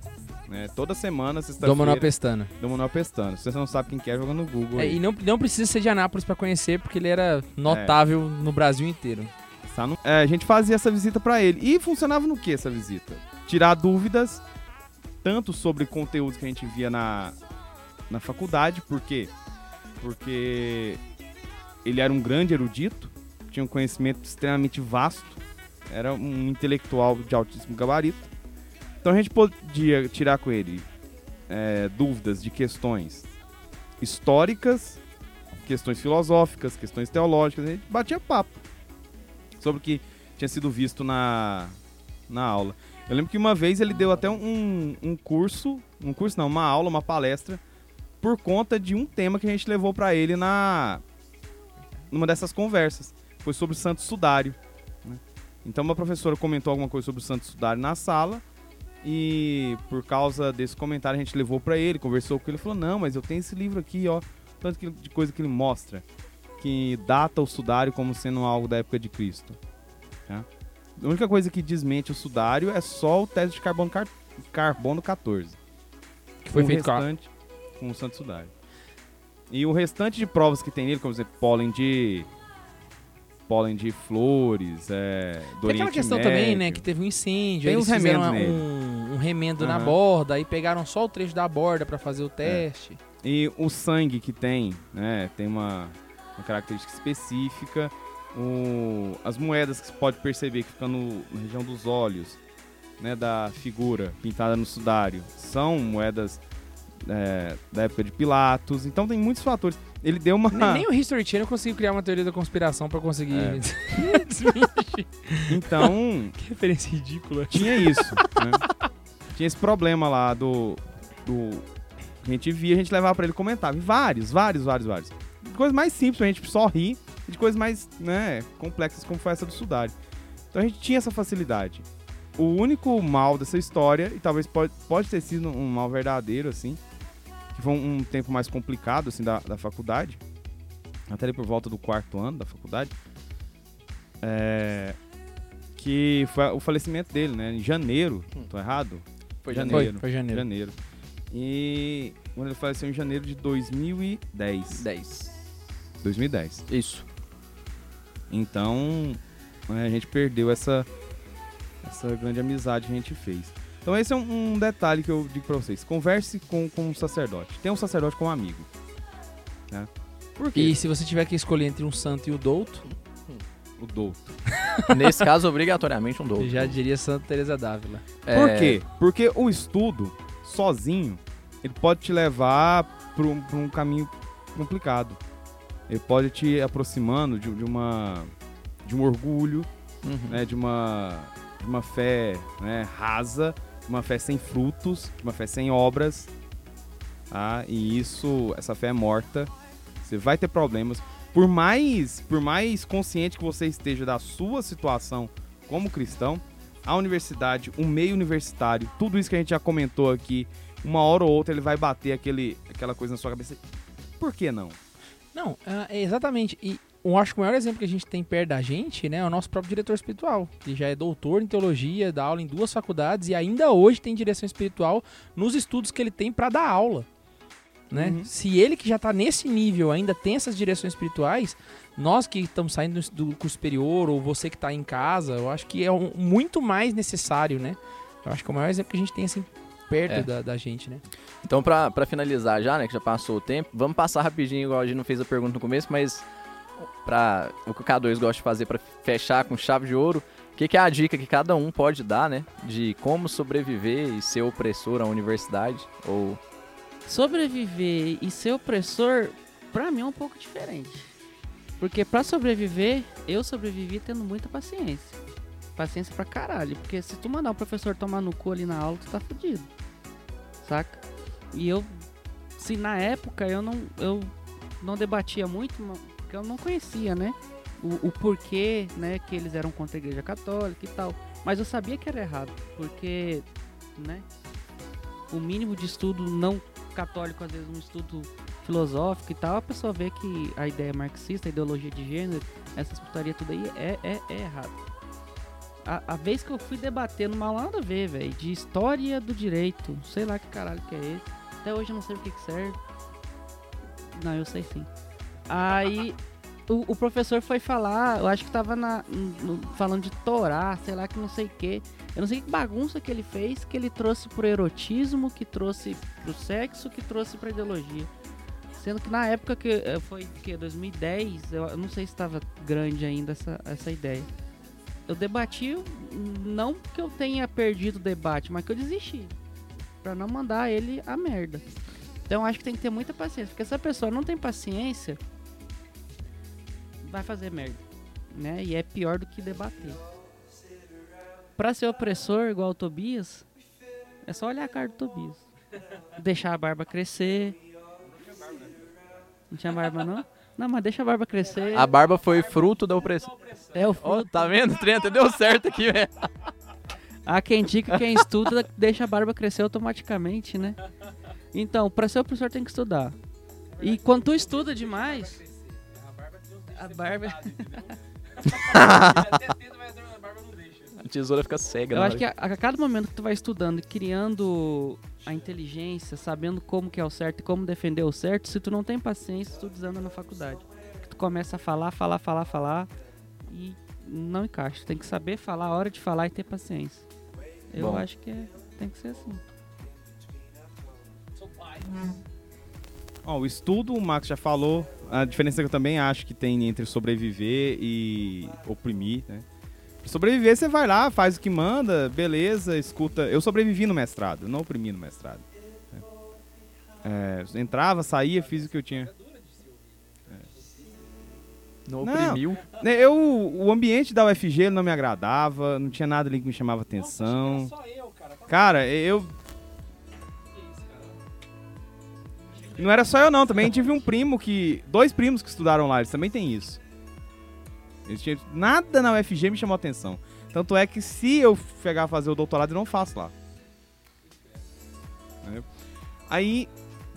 né? Toda semana, Dom sexta-feira. Manuel Pestana. Dom Manuel Pestana. Se você não sabe quem que é, joga no Google. É, e não, não precisa ser de Anápolis pra conhecer, porque ele era notável no Brasil inteiro. Tá é, a gente fazia essa visita pra ele. E funcionava no que essa visita? Tirar dúvidas, tanto sobre conteúdos que a gente via na, na faculdade, por quê? Porque ele era um grande erudito, tinha um conhecimento extremamente vasto, era um intelectual de altíssimo gabarito. Então a gente podia tirar com ele é, dúvidas de questões históricas, questões filosóficas, questões teológicas, a gente batia papo sobre o que tinha sido visto na, na aula. Eu lembro que uma vez ele deu até um, um curso, um curso não, uma aula, uma palestra, por conta de um tema que a gente levou pra ele na numa dessas conversas. Foi sobre Santo Sudário. né? Então uma professora comentou alguma coisa sobre Santo Sudário na sala e por causa desse comentário a gente levou pra ele, conversou com ele, falou: "Não, mas eu tenho esse livro aqui, ó, tanto de coisa que ele mostra que data o sudário como sendo algo da época de Cristo. tá? A única coisa que desmente o sudário é só o teste de carbono, car- carbono 14. Que foi o feito com restante, com o santo sudário. E o restante de provas que tem nele, como exemplo, pólen de pólen de flores, é, do Tem aquela questão Médio. também, né, que teve um incêndio, Tem eles fizeram um, um remendo na Aham. borda, aí pegaram só o trecho da borda pra fazer o teste. E o sangue que tem, né, tem uma, uma característica específica. O, as moedas que você pode perceber que ficam no, na região dos olhos, né, da figura pintada no sudário, são moedas é, da época de Pilatos. Então tem muitos fatores. Ele deu uma. Nem, nem o History Channel conseguiu criar uma teoria da conspiração pra conseguir É. <laughs> desmentir. Então, <laughs> Que referência ridícula. tinha isso. <laughs> né? Tinha esse problema lá do. do a gente via, a gente levava pra ele e comentava. E vários, vários, vários, vários. De coisas mais simples, a gente só rir. E De coisas mais né, complexas, como foi essa do Sudário. Então a gente tinha essa facilidade. O único mal dessa história, e talvez pode, pode ter sido um mal verdadeiro, assim, que foi um, um tempo mais complicado, assim, da, da faculdade, até ali por volta do quarto ano da faculdade, é, que foi o falecimento dele, né, em janeiro, tô errado? Foi janeiro. janeiro. Foi, foi janeiro. Janeiro. E quando ele faleceu em janeiro de 2010. 10. 2010. Isso. Então, né, a gente perdeu essa, essa grande amizade que a gente fez. Então esse é um, um detalhe que eu digo pra vocês. Converse com, com um sacerdote. Tenha um sacerdote como amigo. Né? Por quê? E se você tiver que escolher entre um santo e o douto, O douto. <laughs> Nesse caso, obrigatoriamente um eu dobro. já diria Santa Teresa d'Ávila. É, Por quê? Porque o estudo, sozinho, ele pode te levar para um, pra um caminho complicado. Ele pode te aproximando de, de uma de um orgulho, Uhum. né, de uma de uma fé né, rasa, de uma fé sem frutos, de uma fé sem obras, tá? E isso, essa fé é morta. Você vai ter problemas. Por mais por mais consciente que você esteja da sua situação como cristão, a universidade, o meio universitário, tudo isso que a gente já comentou aqui, uma hora ou outra ele vai bater aquele, aquela coisa na sua cabeça. Por que não? Não, ah, é exatamente. E eu acho que o maior exemplo que a gente tem perto da gente, né, é o nosso próprio diretor espiritual, que já é doutor em teologia, dá aula em duas faculdades e ainda hoje tem direção espiritual nos estudos que ele tem para dar aula. Né? Uhum. Se ele que já tá nesse nível ainda tem essas direções espirituais, nós que estamos saindo do curso superior ou você que tá em casa, eu acho que é um- muito mais necessário, né? Eu acho que é o maior exemplo que a gente tem assim perto É. da, da gente, né? Então, pra, pra finalizar já, né, que já passou o tempo, vamos passar rapidinho, igual a gente não fez a pergunta no começo, mas pra o que o K2 gosta de fazer pra fechar com chave de ouro, o que, que é a dica que cada um pode dar, né, de como sobreviver e ser opressor à universidade, ou... Sobreviver e ser opressor, pra mim é um pouco diferente. Porque pra sobreviver, eu sobrevivi tendo muita paciência. Paciência pra caralho. Porque se tu mandar o professor tomar no cu ali na aula, tu tá fudido. Saca? E eu, se na época eu não, eu não debatia muito, porque eu não conhecia, né? O, o porquê, né, que eles eram contra a igreja católica e tal. Mas eu sabia que era errado, porque, né, o mínimo de estudo não católico, às vezes um estudo filosófico e tal, a pessoa vê que a ideia marxista, a ideologia de gênero, essas putaria tudo aí é, é, é errado. A, a vez que eu fui debater numa nada a ver, velho, de história do direito, sei lá que caralho que é esse, até hoje eu não sei o que que serve. Não, eu sei sim. Aí o, o professor foi falar, eu acho que tava na, no- falando de Torá, sei lá que não sei o que. Eu não sei que bagunça que ele fez, que ele trouxe pro erotismo, que trouxe pro sexo, que trouxe pra ideologia. Sendo que na época que eh, foi que 2010, eu, eu não sei se estava grande ainda essa, essa ideia. Eu debati, não que eu tenha perdido o debate, mas que eu desisti. Pra não mandar ele a merda. Então acho que tem que ter muita paciência, porque se a pessoa não tem paciência, vai fazer merda, né? E é pior do que debater. Pra ser opressor igual o Tobias, é só olhar a cara do Tobias. Deixar a barba crescer. Não tinha barba não? Não, mas deixa a barba crescer. A barba foi fruto da opressão. É o fruto. tá vendo? O Trenta deu certo aqui, velho. <laughs> Há quem diga que quem estuda deixa a barba crescer automaticamente, né? Então, pra ser opressor tem que estudar. E quando tu estuda demais, a barba. A <laughs> <laughs> tesoura fica cega, Eu acho hora que a, a cada momento que tu vai estudando, e criando a inteligência, sabendo como que é o certo e como defender o certo, se tu não tem paciência, tu desanda na faculdade. Tu começa a falar, falar, falar, falar e não encaixa. Tu tem que saber falar a hora de falar e ter paciência. Eu Bom. acho que é. tem que ser assim. Ó, o estudo, o Max já falou. A diferença que eu também acho que tem entre sobreviver e oprimir, né? Sobreviver, você vai lá, faz o que manda, beleza, escuta. Eu sobrevivi no mestrado, eu não oprimi no mestrado. né? É, entrava, saía, fiz o que eu tinha. Não Não. oprimiu. Né, Eu, o ambiente da UFG não me agradava, não tinha nada ali que me chamava atenção. eu, cara. Cara, eu. Não era só eu não, também tive um primo que. Dois primos que estudaram lá, eles também têm isso. Nada na UFG me chamou atenção. Tanto é que se eu chegar a fazer o doutorado, eu não faço lá. Aí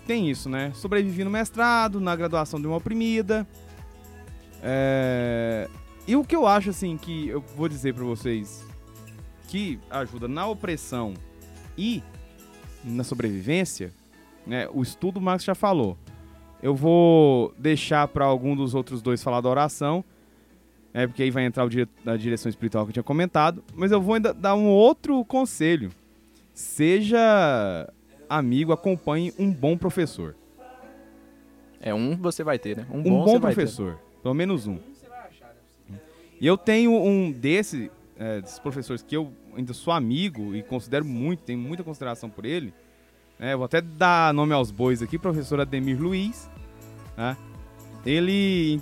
tem isso, né? Sobrevivi no mestrado, na graduação de uma oprimida. É, E o que eu acho, assim, que eu vou dizer pra vocês que ajuda na opressão e na sobrevivência, né? O estudo o Max já falou. Eu vou deixar pra algum dos outros dois falar da oração, é porque aí vai entrar o dire... da direção espiritual que eu tinha comentado, mas eu vou ainda dar um outro conselho. Seja amigo, acompanhe um bom professor. É um você vai ter, né? Um Um bom, bom, professor, pelo menos um. E eu tenho um desse, é, desses professores que eu ainda sou amigo e considero muito, tenho muita consideração por ele. né? vou até dar nome aos bois aqui, professor Ademir Luiz. né? Ele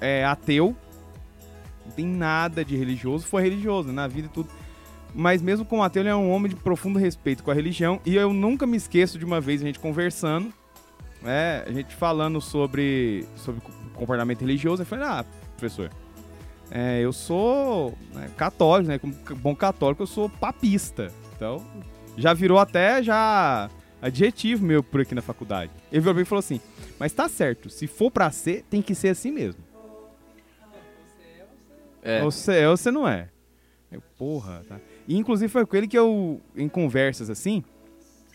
é ateu, não tem nada de religioso, foi religioso né, na vida e tudo. Mas mesmo como ateu, ele é um homem de profundo respeito com a religião. E eu nunca me esqueço de uma vez a gente conversando, né, a gente falando sobre, sobre comportamento religioso. Eu falei, ah, professor, é, eu sou né, católico, né? Como bom católico, eu sou papista. Então, já virou até já adjetivo meu por aqui na faculdade. Ele virou e falou assim: Mas tá certo, se for pra ser, tem que ser assim mesmo. É. Ou você é ou você não é. Eu, porra, tá. E inclusive foi com ele que eu, em conversas assim,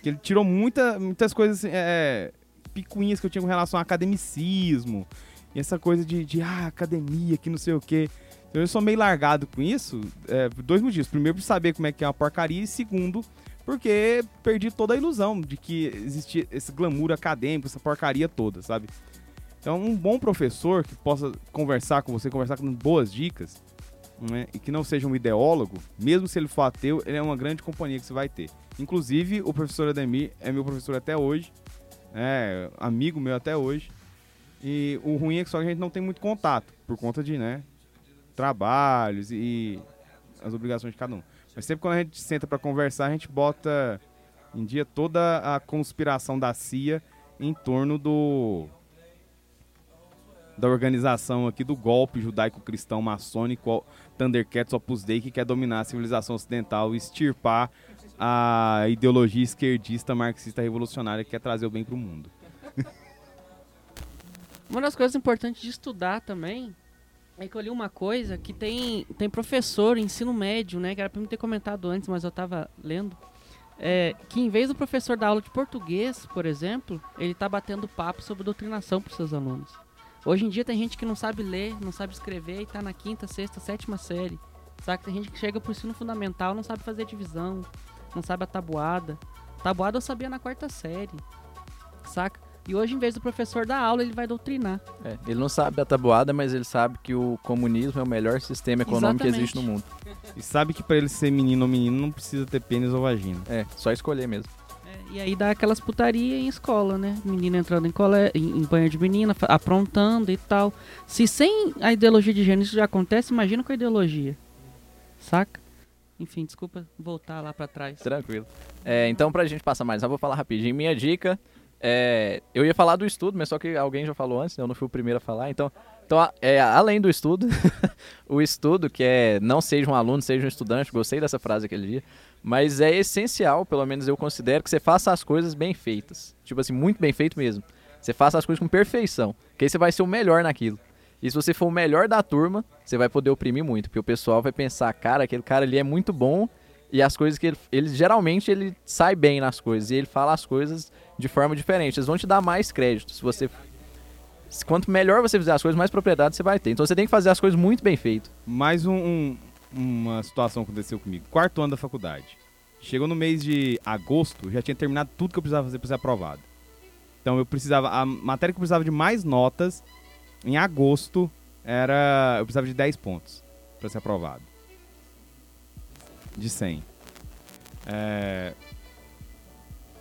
que ele tirou muita, muitas coisas, assim, é, picuinhas que eu tinha com relação ao academicismo. E essa coisa de, de ah, academia, que não sei o quê. Então, Eu sou meio largado com isso, é, por dois motivos. Primeiro, por saber como é que é uma porcaria, e segundo, porque perdi toda a ilusão de que existia esse glamour acadêmico, essa porcaria toda, sabe? Então, um bom professor que possa conversar com você, conversar com boas dicas, né, e que não seja um ideólogo, mesmo se ele for ateu, ele é uma grande companhia que você vai ter. Inclusive, o professor Ademir é meu professor até hoje, é amigo meu até hoje. E o ruim é que só a gente não tem muito contato, por conta de, né, trabalhos e as obrigações de cada um. Mas sempre quando a gente senta para conversar, a gente bota em dia toda a conspiração da CIA em torno do da organização aqui do golpe judaico-cristão maçônico Thundercats Opus Dei que quer dominar a civilização ocidental e extirpar a ideologia esquerdista marxista revolucionária que quer trazer o bem pro mundo. <laughs> Uma das coisas importantes de estudar também é que eu li uma coisa que tem, tem professor ensino médio, né? Que era pra mim ter comentado antes, mas eu tava lendo. É, que em vez do professor dar aula de português, por exemplo, ele tá batendo papo sobre doutrinação pros seus alunos. Hoje em dia tem gente que não sabe ler, não sabe escrever e tá na quinta, sexta, sétima série. Saca? Tem gente que chega pro ensino fundamental, não sabe fazer divisão, não sabe a tabuada. Tabuada eu sabia na quarta série. Saca? E hoje, em vez do professor dar aula, ele vai doutrinar. É, Ele não sabe a tabuada, mas ele sabe que o comunismo é o melhor sistema econômico que existe no mundo. E sabe que para ele ser menino ou menino não precisa ter pênis ou vagina. É, só escolher mesmo. E aí dá aquelas putaria em escola, né? Menina entrando em, cole... em, banho de menina, aprontando e tal. Se sem a ideologia de gênero isso já acontece, imagina com a ideologia. Saca? Enfim, desculpa voltar lá pra trás. Tranquilo. É, então, pra gente passar mais, eu vou falar rapidinho. Minha dica é. Eu ia falar do estudo, mas só que alguém já falou antes, né? eu não fui o primeiro a falar. Então, então é, além do estudo, <laughs> o estudo, que é não seja um aluno, seja um estudante, gostei dessa frase aquele dia. Mas é essencial, pelo menos eu considero, que você faça as coisas bem feitas. Tipo assim, muito bem feito mesmo. Você faça as coisas com perfeição. Que aí você vai ser o melhor naquilo. E se você for o melhor da turma, você vai poder oprimir muito. Porque o pessoal vai pensar, cara, aquele cara ali é muito bom. E as coisas que ele, ele geralmente ele sai bem nas coisas. E ele fala as coisas de forma diferente. Eles vão te dar mais crédito. Se você. Quanto melhor você fizer as coisas, mais propriedade você vai ter. Então você tem que fazer as coisas muito bem feito. Mais um, um- uma situação aconteceu comigo. Quarto ano da faculdade. Chegou no mês de agosto, já tinha terminado tudo que eu precisava fazer para ser aprovado. Então eu precisava. A matéria que eu precisava de mais notas, em agosto, era. Eu precisava de 10 pontos para ser aprovado. De 100. É,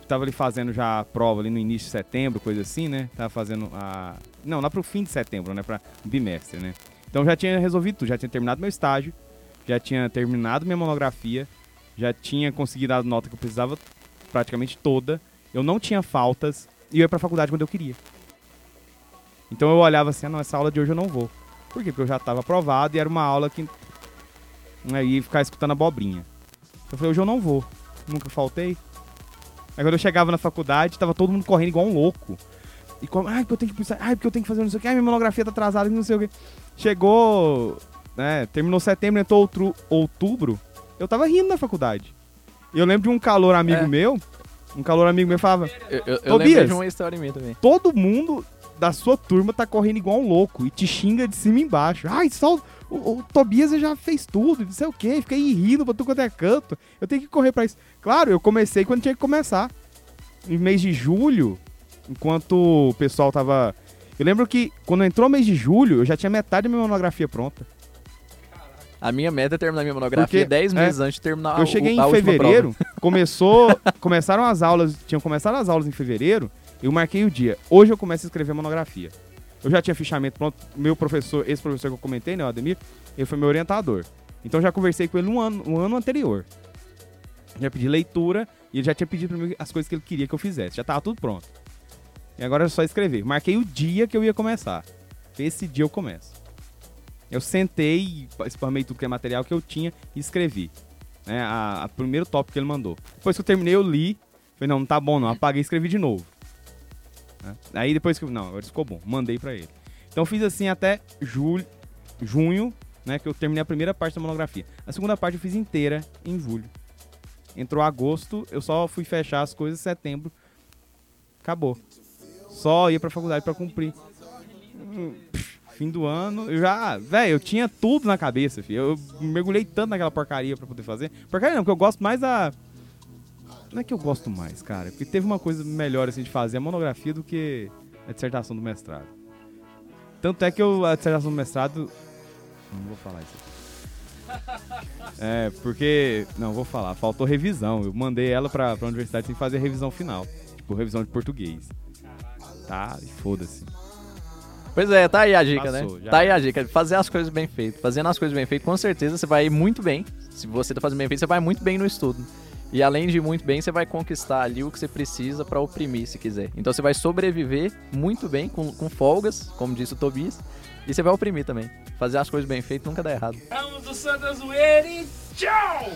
tava ali fazendo já a prova ali no início de setembro, coisa assim, né? Tava fazendo a. Não, lá pro fim de setembro, né? Pra bimestre, né? Então já tinha resolvido tudo, já tinha terminado meu estágio, já tinha terminado minha monografia, já tinha conseguido a nota que eu precisava praticamente toda. Eu não tinha faltas e eu ia pra faculdade quando eu queria. Então eu olhava assim, ah, não, essa aula de hoje eu não vou. Por quê? Porque eu já tava aprovado e era uma aula que né, ia ficar escutando abobrinha. Eu falei, hoje eu não vou. Nunca faltei. Aí quando eu chegava na faculdade, tava todo mundo correndo igual um louco. E como, ai, porque eu tenho que pensar, ai, porque eu tenho que fazer não sei o que, ai, minha monografia tá atrasada, não sei o que. Chegou, né, terminou setembro, entrou outro, outubro, eu tava rindo na faculdade. E eu lembro de um calor amigo É. meu, um calor amigo meu falava, Eu, eu, eu Tobias. de uma história minha também. todo mundo da sua turma tá correndo igual um louco e te xinga de cima e embaixo. Ai, só o, o, Tobias já fez tudo, não sei o que, fica aí rindo pra tudo quanto é canto. Eu tenho que correr pra isso. Claro, eu comecei quando tinha que começar. Em mês de julho, enquanto o pessoal tava. Eu lembro que quando entrou o mês de julho, eu já tinha metade da minha monografia pronta. A minha meta é terminar minha monografia Porque, 10 é, meses antes de terminar eu o- cheguei a em fevereiro, <laughs> começou, começaram as aulas, tinham começado as aulas em fevereiro, eu marquei o dia. Hoje eu começo a escrever a monografia. Eu já tinha fichamento pronto, meu professor, esse professor que eu comentei, né, o Ademir, ele foi meu orientador. Então eu já conversei com ele um ano, um ano anterior. Já pedi leitura e ele já tinha pedido pra mim as coisas que ele queria que eu fizesse. Já tava tudo pronto. E agora é só escrever. Marquei o dia que eu ia começar. Esse dia eu começo. Eu sentei, spamei tudo que é material que eu tinha e escrevi. Né, a, a primeiro tópico que ele mandou. Depois que eu terminei, eu li. Falei, não, não tá bom não. Apaguei e escrevi de novo. Né? Aí depois que. Não, agora ficou bom. Mandei pra ele. Então fiz assim até julho, junho, né? Que eu terminei a primeira parte da monografia. A segunda parte eu fiz inteira em julho. Entrou agosto, eu só fui fechar as coisas em setembro. Acabou. Só ia pra faculdade pra cumprir. Hum, Fim do ano, eu já. Velho, eu tinha tudo na cabeça, filho. Eu mergulhei tanto naquela porcaria pra poder fazer. Porcaria não, porque eu gosto mais da. Não é que eu gosto mais, cara. Porque teve uma coisa melhor assim de fazer a monografia do que a dissertação do mestrado. Tanto é que eu, a dissertação do mestrado. Não vou falar isso. <laughs> É, porque. Não, vou falar. Faltou revisão. Eu mandei ela pra, pra universidade sem fazer revisão final. Tipo, revisão de português. Tá, e foda-se. Pois é, tá aí a dica, Passou, né? Tá aí a dica. Fazer as coisas bem feitas. Fazendo as coisas bem feitas, com certeza você vai ir muito bem. Se você tá fazendo bem feito, você vai muito bem no estudo. E além de ir muito bem, você vai conquistar ali o que você precisa pra oprimir, se quiser. Então você vai sobreviver muito bem, com, com folgas, como disse o Tobias. E você vai oprimir também. Fazer as coisas bem feitas nunca dá errado. Vamos do Santa Zoeira e tchau!